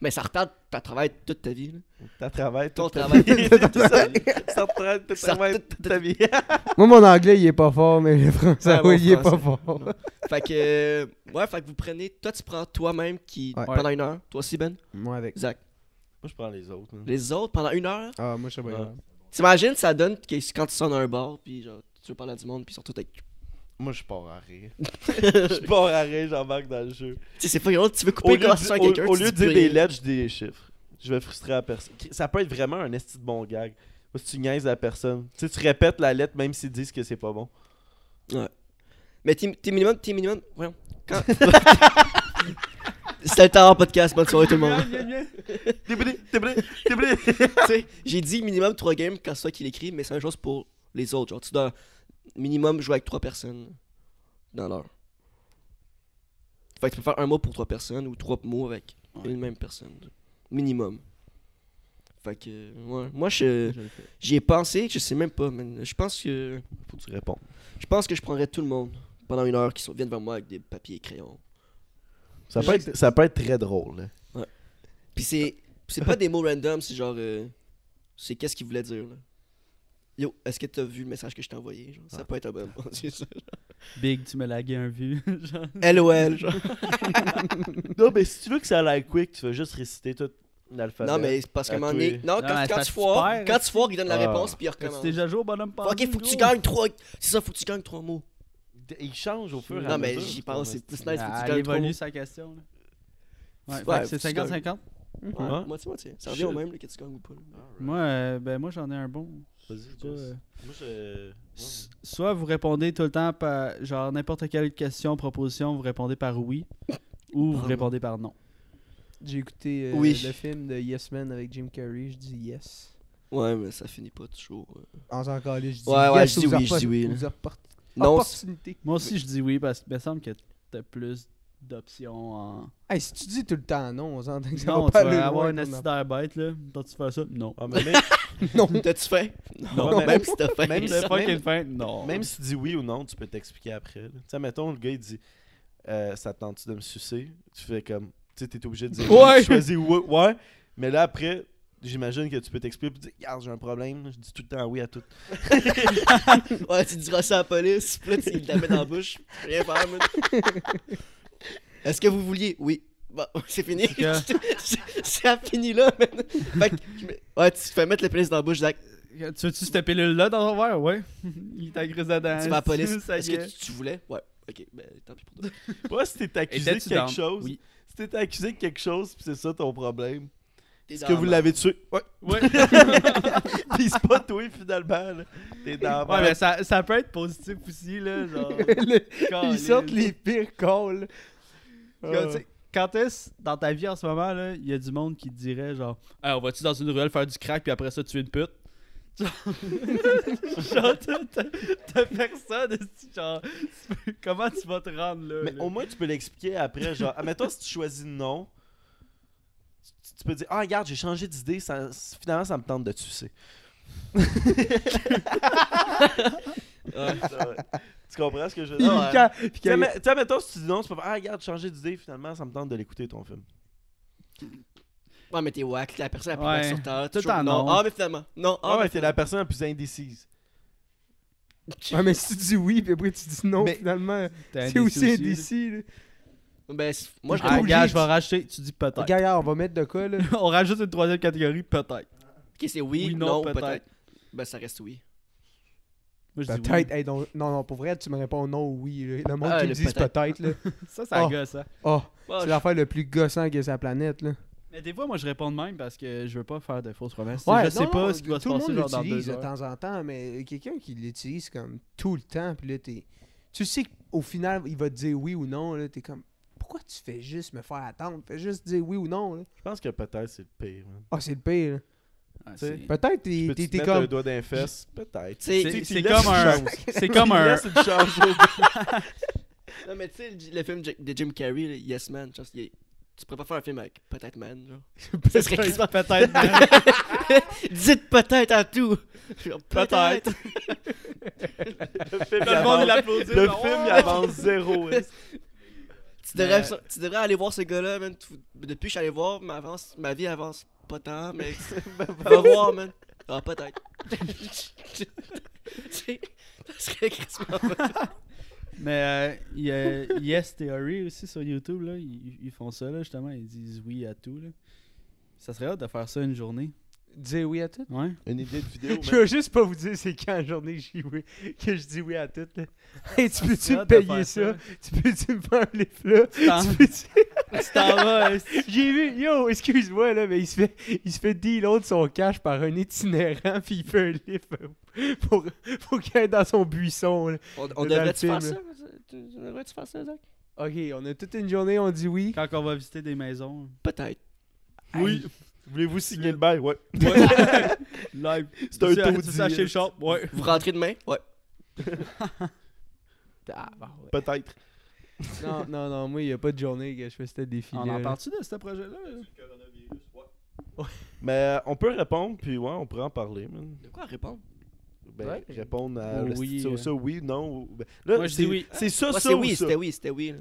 Mais ça retarde ta travail toute ta vie. là. T'as travaillé Ton toute ta travail. vie. ça, tout Ça travail toute ta vie. Moi mon anglais il est pas fort, mais le français, Ah, oui, il est pas fort. Fait que euh, ouais, fait que vous prenez toi tu prends toi-même qui pendant une heure, toi aussi Ben, Moi avec. Zach? Moi je prends les autres. Les autres pendant une heure? Ah, moi je sais pas. T'imagines ça donne que quand tu sors d'un bar puis genre tu veux parler à du monde puis tous avec Moi je pars à rire. Je pars à rire, j'embarque dans le jeu. Tu sais c'est pas grave, tu veux couper avec au- quelqu'un, au lieu de dire des lettres, je dis des chiffres. Je vais frustrer la personne. Ça peut être vraiment un esti de bon gag. Moi, si tu niaises la personne, tu sais, tu répètes la lettre même s'ils disent que c'est pas bon. Mais t'es minimum, t'es minimum. Voyons. Quand... C'était le temps en podcast, bonne soirée tout le monde. Tu sais, j'ai dit minimum 3 games quand c'est toi qui l'écris, mais c'est la même chose pour les autres. Genre, tu dois minimum jouer avec 3 personnes dans l'heure. Fait que tu peux faire un mot pour 3 personnes ou 3 mots avec Ouais. une même personne. Minimum. Fait que, ouais. Moi, je, j'y ai pensé, je sais même pas, man. Je pense que. Faut que tu réponds. Je pense que je prendrais tout le monde pendant une heure qui viennent vers moi avec des papiers et crayons. Ça peut, être, ça peut être très drôle. là. Puis c'est c'est pas des mots random, c'est genre euh, c'est qu'est-ce qu'il voulait dire là. Yo, est-ce que t'as vu le message que je t'ai envoyé genre? Ça Ah. peut être un bon c'est ça. Big, tu me laguais un vu. genre. LOL genre. Non, mais si tu veux que ça aille quick, tu vas juste réciter tout l'alphabet. Non mais c'est parce moment tous donné, non Non, quand, tu que tu foires, perds, quand tu foires, il donne la Ah. réponse puis il recommence. déjà joué au bonhomme pendu? Ok, faut que tu gagnes trois. C'est ça, faut que tu gagnes trois mots. Il change au fur et à Non mais mesure. j'y pense, c'est plus nice, faut que Ah, tu Elle gagnes trois mots. évolue sa question. Ouais, que c'est faut que tu 50-50. Ouais, Ouais. moitié moitié. Ça revient au même que tu gagnes ou pas. Moi, euh, ben, moi j'en ai un bon. Pas, euh, Moi, je. Soit vous répondez tout le temps par genre n'importe quelle question, proposition, vous répondez par oui ou vous répondez par non. J'ai écouté euh, Oui. le film de Yes Man avec Jim Carrey, je dis yes. Ouais, mais ça finit pas toujours. euh. En encore je dis Ouais, ouais, yes je dis oui, je dis oui, là. Moi aussi je dis oui parce qu'il me semble que t'as plus d'options en. Hey, si tu dis tout le temps non, on s'entend que ça Non, va tu aller vas avoir loin, une ton assise d'air bête là. Toi-tu fais ça? Non. Ah, mais même, Non, t'as-tu fait? Non, Non, mais- même si t'as fait. même si- pas même- fait? Non. même si tu dis oui ou non, tu peux t'expliquer après. là. Tu sais, mettons, le gars, il dit euh, Ça te tente-tu de me sucer? Tu fais comme. Tu sais, t'es obligé de dire Ouais. oui, Tu choisis ouais, ouais. Mais là, après, j'imagine que tu peux t'expliquer et dire Regarde, j'ai un problème. Je dis tout le temps oui à tout. Ouais, tu diras ça à la police, puis là, tu il te la met dans la bouche, rien faire, man. Est-ce que vous vouliez? Oui. Bon, c'est fini. C'est- fini là, man. Fait que, ouais, tu te fais mettre le pénis dans la bouche, Zach. Tu veux-tu cette pilule là dans ton verre? Ouais. Il t'agresse dedans. Tu vas à la police. Est-ce que tu, tu voulais? Ouais. Ok, ben tant pis pour toi. Moi, si t'es accusé de quelque chose, Oui. si t'es accusé de quelque chose, pis c'est ça ton problème, est-ce que vous l'avez tué? Ouais. Ouais. Pis c'est pas toi, finalement. T'es dans la Ouais, mais ça, ça peut être positif aussi, là. Genre. Le-. Ils sortent les pires calls. Sais, quand est-ce dans ta vie en ce moment, là, il y a du monde qui te dirait genre Hey, on va-tu dans une ruelle faire du crack puis après ça tuer une pute? Genre, t'as- personne, genre, tu peux- comment tu vas te rendre là? Mais là? au moins, tu peux l'expliquer après. Genre, admettons, si tu choisis non, tu, tu peux dire Ah, regarde, j'ai changé d'idée, ça, finalement, ça me tente de te tu comprends ce que je veux dire? ouais. Tu sais, admettons, si tu dis non, tu peux faire Ah, regarde, changé d'idée, finalement, ça me tente de l'écouter ton film. Ouais, mais t'es wack, t'es la personne la plus Ouais. sur Terre. Tout en non. Ah, mais finalement. Non. Ah, Ah, ouais, mais t'es la personne la plus indécise. Ouais, mais si tu dis oui, puis après tu dis non, Mais- finalement, T'es c'est aussi indécis. là. Ben, moi, je Ah, gars, je vais racheter, tu dis peut-être. Regarde, regarde, on va mettre de quoi, là? on rajoute une troisième catégorie, peut-être. Ok, c'est oui, Oui, non, non, peut-être. peut-être. Ben, ça reste oui. Moi, je dis Peut-être. oui. Hey, non, non, non, pour vrai, tu me réponds non ou oui. là. Le monde Ah, qui le me dit peut-être, là. Ça, ça Oh. gosse, ça. Oh, Ouais, c'est je- l'affaire le plus gossant que sa planète, là. Mais des fois, moi, je réponds de même parce que je veux pas faire de fausses promesses. Ouais, je sais non, pas non, ce qui va se tout le passer monde genre dans l'utilise deux de heures. temps en temps, mais quelqu'un qui l'utilise comme tout le temps, puis là, t'es... Tu sais qu'au final, il va te dire oui ou non, là, t'es comme... Pourquoi tu fais juste me faire attendre? Fais juste dire oui ou non, là. Je pense que peut-être c'est le pire. man. Ah, c'est le pire, là. Ah, Tu Peut-être t'es, Peux-tu t'es, te comme... un doigt d'un fesse? Peut-être. C'est- Tu tu comme un-. C'est Tu comme un. Non, mais tu sais, le, le film de Jim Carrey, Yes Man, est- tu pourrais pas faire un film avec Peut-être Man, genre. Ça serait quasiment Peut-être. Dites peut-être à tout. Peut-être. Le film, il le avance- le film, il zéro. Tu devrais, Mais- tu devrais aller voir ce gars-là, man. Tu- Depuis que je suis allé voir, ma, avance, ma vie avance pas tant, mais. Va voir, man. Ah, peut-être. Ça serait Mais euh, il y a Yes Theory aussi sur YouTube, là. Ils, ils font ça, là, justement. Ils disent oui à tout, là. Ça serait hâte de faire ça une journée. Dire oui à tout? Ouais. Une idée de vidéo, Je veux juste pas vous dire c'est quand la journée que, j'ai oui- que je dis oui à tout. Là. Hey, tu peux-tu me payer ça? ça. Tu peux-tu me faire les là? t'en- Tu peux-tu- Tu t'en vas. J'ai vu, yo, excuse-moi, là, mais il se fait, il se fait deal de son cash par un itinérant, puis il fait un lift euh, pour, pour qu'il aille dans son buisson. là. On, on devrait-tu faire ça? Tu- tu devrais-tu faire ça, Zach? Ok, on a toute une journée, on dit oui. Quand on va visiter des maisons. Peut-être. Oui. Voulez-vous signer le bail? Ouais. Live. C'est un Tu sais acheter le shop? Ouais. Vous rentrez demain? Ouais. Ah, bah ouais. Peut-être. Non, non, non, moi, il n'y a pas de journée que je fais ce défi. On en parle-tu de ce projet-là? Mais euh, on peut répondre, puis ouais, on pourrait en parler, man. De quoi répondre? Ben, Ouais. répondre à oui, euh. ça, oui, non. ben, là, Moi, je c'est- dis oui. C'est ça, Moi, ça oui, ça? c'était oui, c'était oui.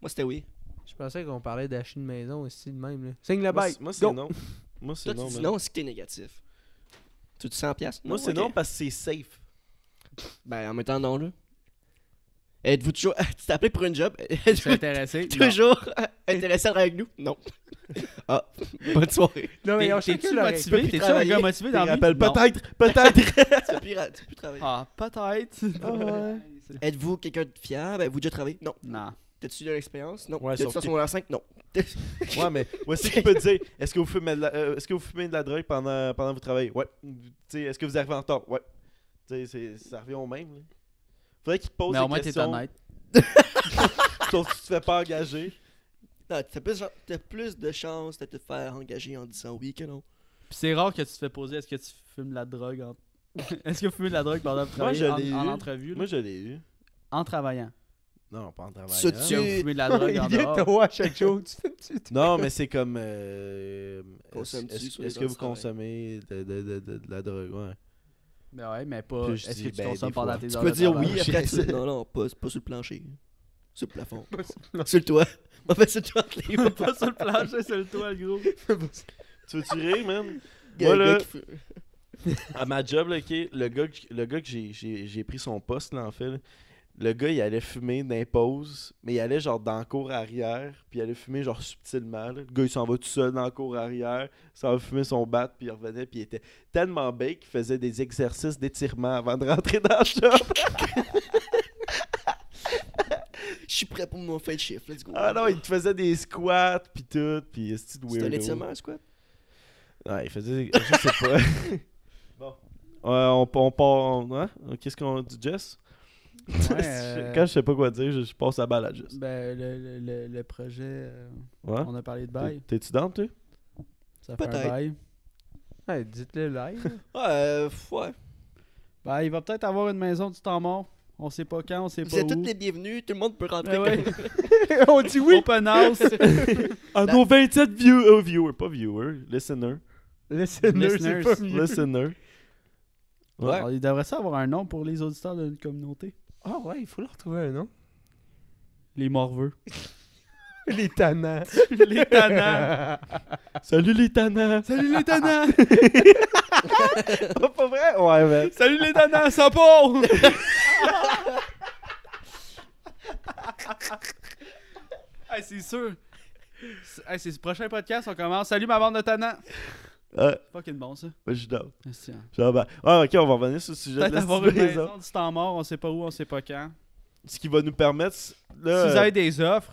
Moi, c'était oui. Je pensais qu'on parlait d'acheter une maison aussi de même. Là. Signe le Moi, bail. c'est- Moi, c'est Go. non. Moi, c'est Toi, tu non, non, c'est que t'es négatif. Tu dis 100 piastres? Moi, c'est non parce que c'est safe. Ben, en même temps, non, là. Êtes-vous toujours... tu t'es appelé pour une job? Êtes-vous intéressé? Toujours intéressé à avec nous? Non. ah, bonne soirée. Non, mais on T'es-tu leur- motivé? T'es-tu un gars motivé dans Je la peut-être, peut-être. tu peux plus, travailler. Ah, peut-être. Ah ouais. Êtes-vous quelqu'un de fiable? Avez-vous déjà travaillé? Non. Non. T'as-tu de l'expérience? Non. Ouais, T'as-tu que- son 5? Non. Ouais, mais voici qui peut te dire est-ce que vous fumez de la, euh, est-ce que vous fumez de la drogue pendant, pendant que vous travaillez? Ouais. Tu sais, est-ce que vous arrivez en temps Ouais. Tu sais, c'est- ça revient au même. Là. Faudrait qu'il te pose Mais au des moins, t'es questions. honnête. Sauf que tu te fais pas engager. Non, t'as plus, t'as plus de chances de te faire engager en disant oui que non. Puis c'est rare que tu te fais poser est-ce que tu fumes de la drogue en... Est-ce que vous fumez de la drogue pendant que vous Moi, je en, l'ai en eu. entrevue? là? Moi, je l'ai eu. En travaillant. Non, pas en travaillant. Ça, tu- que vous fumez de la drogue en Il vient te dehors? à chaque jour. Tu fais- tu- Non, mais c'est comme. Euh, Consommes-tu est-ce sur est-ce les que heures vous travail? consommez de, de, de, de, de la drogue? Ouais. Ben ouais, mais pas. Est-ce que tu ben, consommes pendant fois. tes Tu heures peux de dire travail? oui, après tu... Non, non, pas, pas sur le plancher. Sur le plafond. sur le toit. On fait sur le toit les Pas sur le plancher, sur le toit, le gros. Tu veux-tu rire, man? Il y a un Moi, gars là- qui fait- À ma job, là, ok, le gars, que- le gars que j'ai- j'ai j'ai pris son poste, là, en fait, là, le gars, il allait fumer pauses, mais il allait genre dans la cour arrière, puis il allait fumer genre subtilement. là. Le gars, il s'en va tout seul dans la cour arrière, il s'en va fumer son bat, puis il revenait, puis il était tellement bête qu'il faisait des exercices d'étirement avant de rentrer dans le shop. suis prêt pour mon fin de shift. Let's go. Ah non, il te faisait des squats, pis tout, pis c'est de C'est un weirdo. étirement, quoi. Ouais, il faisait. Je sais pas. bon. Ouais, on, on part. Hein? Qu'est-ce qu'on dit, Jess? euh, Quand je sais pas quoi dire, je, je passe la balle à Jess. Ben, le, le, le, le projet, euh, Ouais. on a parlé de bail. T'es- T'es-tu down, toi? Ça fait un Peut-être. bail. Ouais, dites-le live. Ouais, euh, ouais. Ben, il va peut-être avoir une maison du temps mort. On sait pas quand, on sait Vous pas êtes où. tous les bienvenus, tout le monde peut rentrer. Ben ouais. On dit oui. Open house. Ah, nos 27 view euh, viewers, pas viewers, listeners. C'est Listeners. pas mieux. Listeners. Ouais. Alors, il devrait ça avoir un nom pour les auditeurs de notre communauté. Ah ouais, il faut leur trouver un nom. Les morveux. Les tannants. les tannants. Salut les tannants! Salut les tannants. Ah, pas vrai? Ouais, man. Salut les tannants, ça part. hey, c'est sûr. C'est hey, c'est le prochain podcast, on commence. Salut ma bande de tannants. Ah, Fucking bon ça. je suis down. Merci, hein. Je suis. Ben, Ah, ok, on va revenir sur le sujet de Peut-être la avoir une maison. du temps mort, on sait pas où, on sait pas quand. Ce qui va nous permettre. Là, Si vous avez des offres,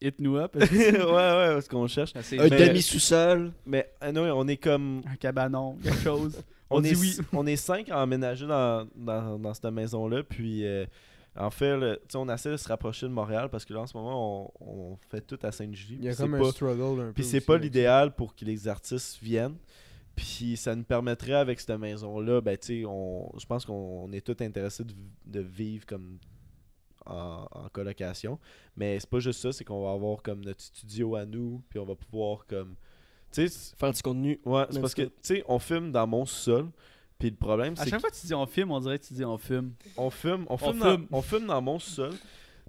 hit nous up. ouais, ouais, ce qu'on cherche. C'est Un Mais- demi-sous-sol. Mais anyway, on est comme. un cabanon, quelque chose. On, On est, oui. on est cinq à emménager dans, dans, dans cette maison-là. Puis, euh, en fait, le- tu sais, on essaie de se rapprocher de Montréal parce que là, en ce moment, on, on fait tout à Sainte-Julie. Il y a puis comme c'est un pas- struggle un peu. Puis c'est pas l'idéal pour que les artistes viennent. Puis ça nous permettrait avec cette maison-là, ben tu sais, on, je pense qu'on est tous intéressés de, de vivre comme en, en colocation. Mais c'est pas juste ça, c'est qu'on va avoir comme notre studio à nous, puis on va pouvoir comme, tu sais, c'est- Faire du contenu. ouais, c'est parce que tu sais, on filme dans mon sol. Puis le problème, À c'est chaque fois que tu dis on filme, on dirait que tu dis on fume. qu'on filme, on filme, filme. Dans, on filme dans mon sol.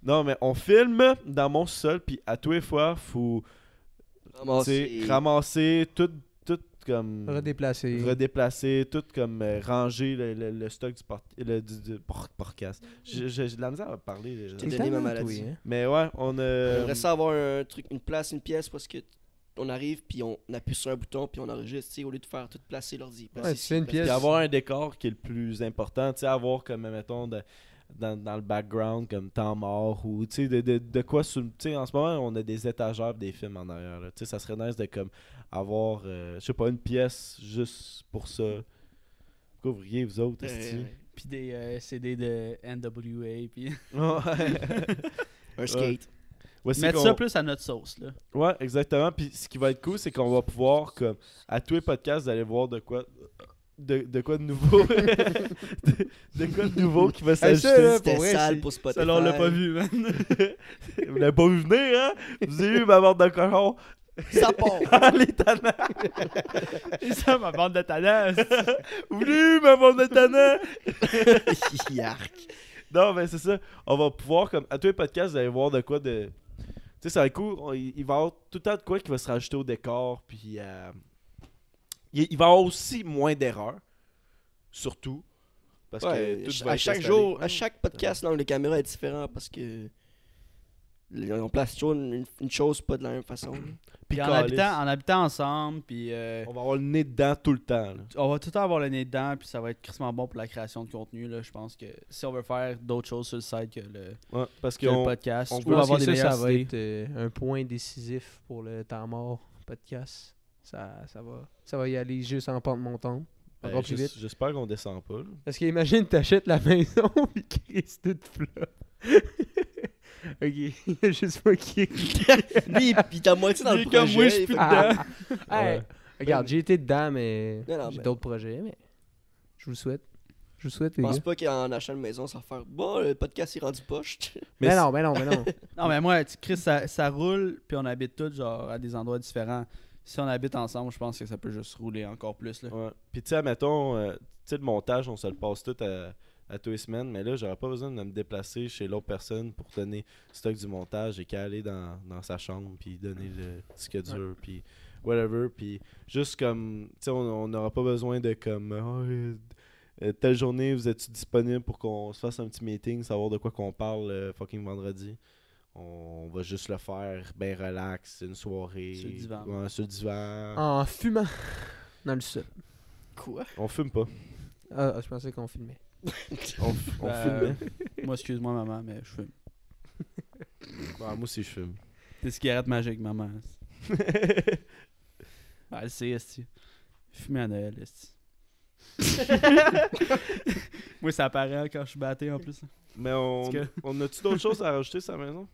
Non, mais on filme dans mon sol, puis à tous les fois, faut Ramasser. ramasser tout, tout comme. Redéplacer. redéplacer, tout comme euh, ranger le, le- le stock du, por- le, du, podcast. J'ai j'ai de la misère à parler. euh, T'es T'es donné ma maladie. hein. Mais ouais, on a. J'aimerais ça avoir un truc, une place, une pièce parce que on arrive puis on appuie sur un bouton puis on enregistre, au lieu de faire tout placer l'ordi. Ouais, tu une pièce. Puis avoir un décor qui est le plus important, tu sais, avoir comme, mettons, de- dans, dans le background, comme temps mort, ou tu sais, de, de, de quoi, tu sais, en ce moment, on a des étagères des films en arrière, tu sais, ça serait nice de comme avoir, euh, je sais pas, une pièce juste pour ça. Pourquoi vous riez, vous autres, ouais. Puis des euh, CD de NWA. Puis. Un skate. Mettre ça plus à notre sauce. là. Ouais, exactement. Puis ce qui va être cool, c'est qu'on va pouvoir, comme, à tous les podcasts, vous allez voir de quoi de, de quoi de nouveau. de, de quoi de nouveau qui va s'ajouter. C'était sale pour Spotify. Ça, là, on l'a pas vu, man. vous l'avez pas vu venir, hein? Vous avez eu ma bande de cochons. Ça part. Ah, les tannants! C'est ça, ma bande de talents. Vous l'avez eu ma bande de tannants! Yark. Non, mais c'est ça. On va pouvoir, comme, à tous les podcasts, vous allez voir de quoi de. Tu sais, ça va être cool. Il il va y avoir tout le temps de quoi qui va se rajouter au décor. Puis. euh, il, il va y avoir aussi moins d'erreurs. Surtout. Parce Ouais, que tout ch- va à chaque installé. jour, à chaque podcast, l'angle de caméra est différent parce que on place toujours une, une chose pas de la même façon. Puis Puis en habitant, en habitant ensemble, puis euh, On va avoir le nez dedans tout le temps. là. on va tout le temps avoir le nez dedans, puis ça va être crissement bon pour la création de contenu. Là. Je pense que si on veut faire d'autres choses sur le site que le, Ouais, parce que le podcast, on pense avoir des ça, ça va être euh, un point décisif pour le temps mort podcast. Ça, ça, va, ça va y aller juste en pente montante. Ben. J'espère qu'on descend pas. là. Parce qu'imagine, t'achètes la maison et Chris toute flop. Ok, il y a juste moi qui Lui, il t'a moitié dans le comme projet. moi, je suis plus fait- Ah, hey, Regarde, j'ai été dedans, mais Non, non, j'ai mais- d'autres projets, mais je vous le souhaite. Je vous le souhaite, Je les pense pas qu'en achetant une maison, ça va faire bon, le podcast est rendu poche. Mais non, mais non, mais non. Non, mais moi, tu- Chris, ça, ça roule, puis on habite tous genre à des endroits différents. Si on habite ensemble, je pense que ça peut juste rouler encore plus. Là. Ouais. Puis tu sais, admettons, euh, tu sais, le montage, on se le passe tout à, à tous les semaines, mais là, j'aurais pas besoin de me déplacer chez l'autre personne pour donner le stock du montage. J'ai qu'à aller dans, dans sa chambre, puis donner le disque dur, puis whatever. Puis juste comme, tu sais, on n'aura pas besoin de comme, Ah, euh, euh, telle journée, vous êtes disponible pour qu'on se fasse un petit meeting, savoir de quoi qu'on parle euh, fucking vendredi? On va juste le faire bien relax, une soirée. Sur le divan. Ouais, sur le divan. En fumant dans le sol. Quoi? On fume pas. Ah, je pensais qu'on filmait. On, f- on Ben, filmait. Moi, excuse-moi, maman, mais je fume. moi aussi, je fume. Des cigarettes magiques, maman. Ah, elle sait, esti. Fumer à Noël, esti. Moi, ça apparaît quand je suis batté en plus. Mais on, que- on a-tu d'autres choses à rajouter sur la maison?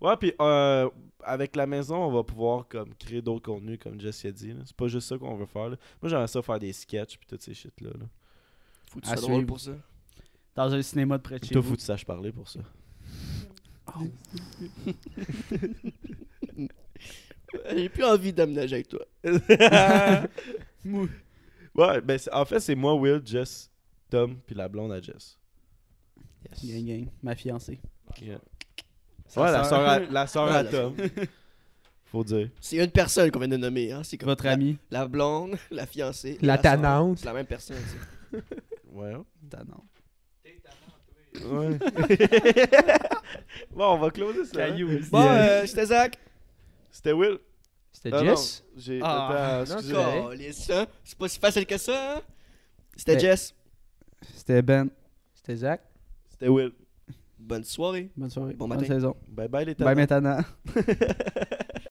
Ouais, puis euh, avec la maison, on va pouvoir comme créer d'autres contenus, comme Jess a dit. C'est pas juste ça qu'on veut faire. là. Moi, j'aimerais ça faire des sketchs puis toutes ces shit-là. Là. Faut que À tu sois drôle pour ça. Dans un cinéma de près de chez Toi, vous. faut que tu saches parler pour ça. J'ai plus envie d'aménager avec toi. ouais, ben c'est- en fait, c'est moi, Will, Jess, Tom, puis la blonde à Jess. Gang, gang. Ma fiancée. Yeah. Ouais, la sœur. soeur à, la sœur Ouais, à la Tom. Faut dire. C'est une personne qu'on vient de nommer. Hein? C'est comme Votre la, ami. la blonde, la fiancée. La sœur. tannante. C'est la même personne. Ouais. Tannant. Ouais. bon, on va closer ça. hein. Caillou. Bon, euh, c'était Zach. C'était Will. C'était Ah, Jess? non, J'ai. Ah, attends, hein? C'est pas si facile que ça. hein? C'était Mais- Jess. C'était Ben. C'était Zach? C'était Will. Bonne soirée. Bonne soirée. Bon Bonne matin. saison. Bye bye les Bye talents. maintenant.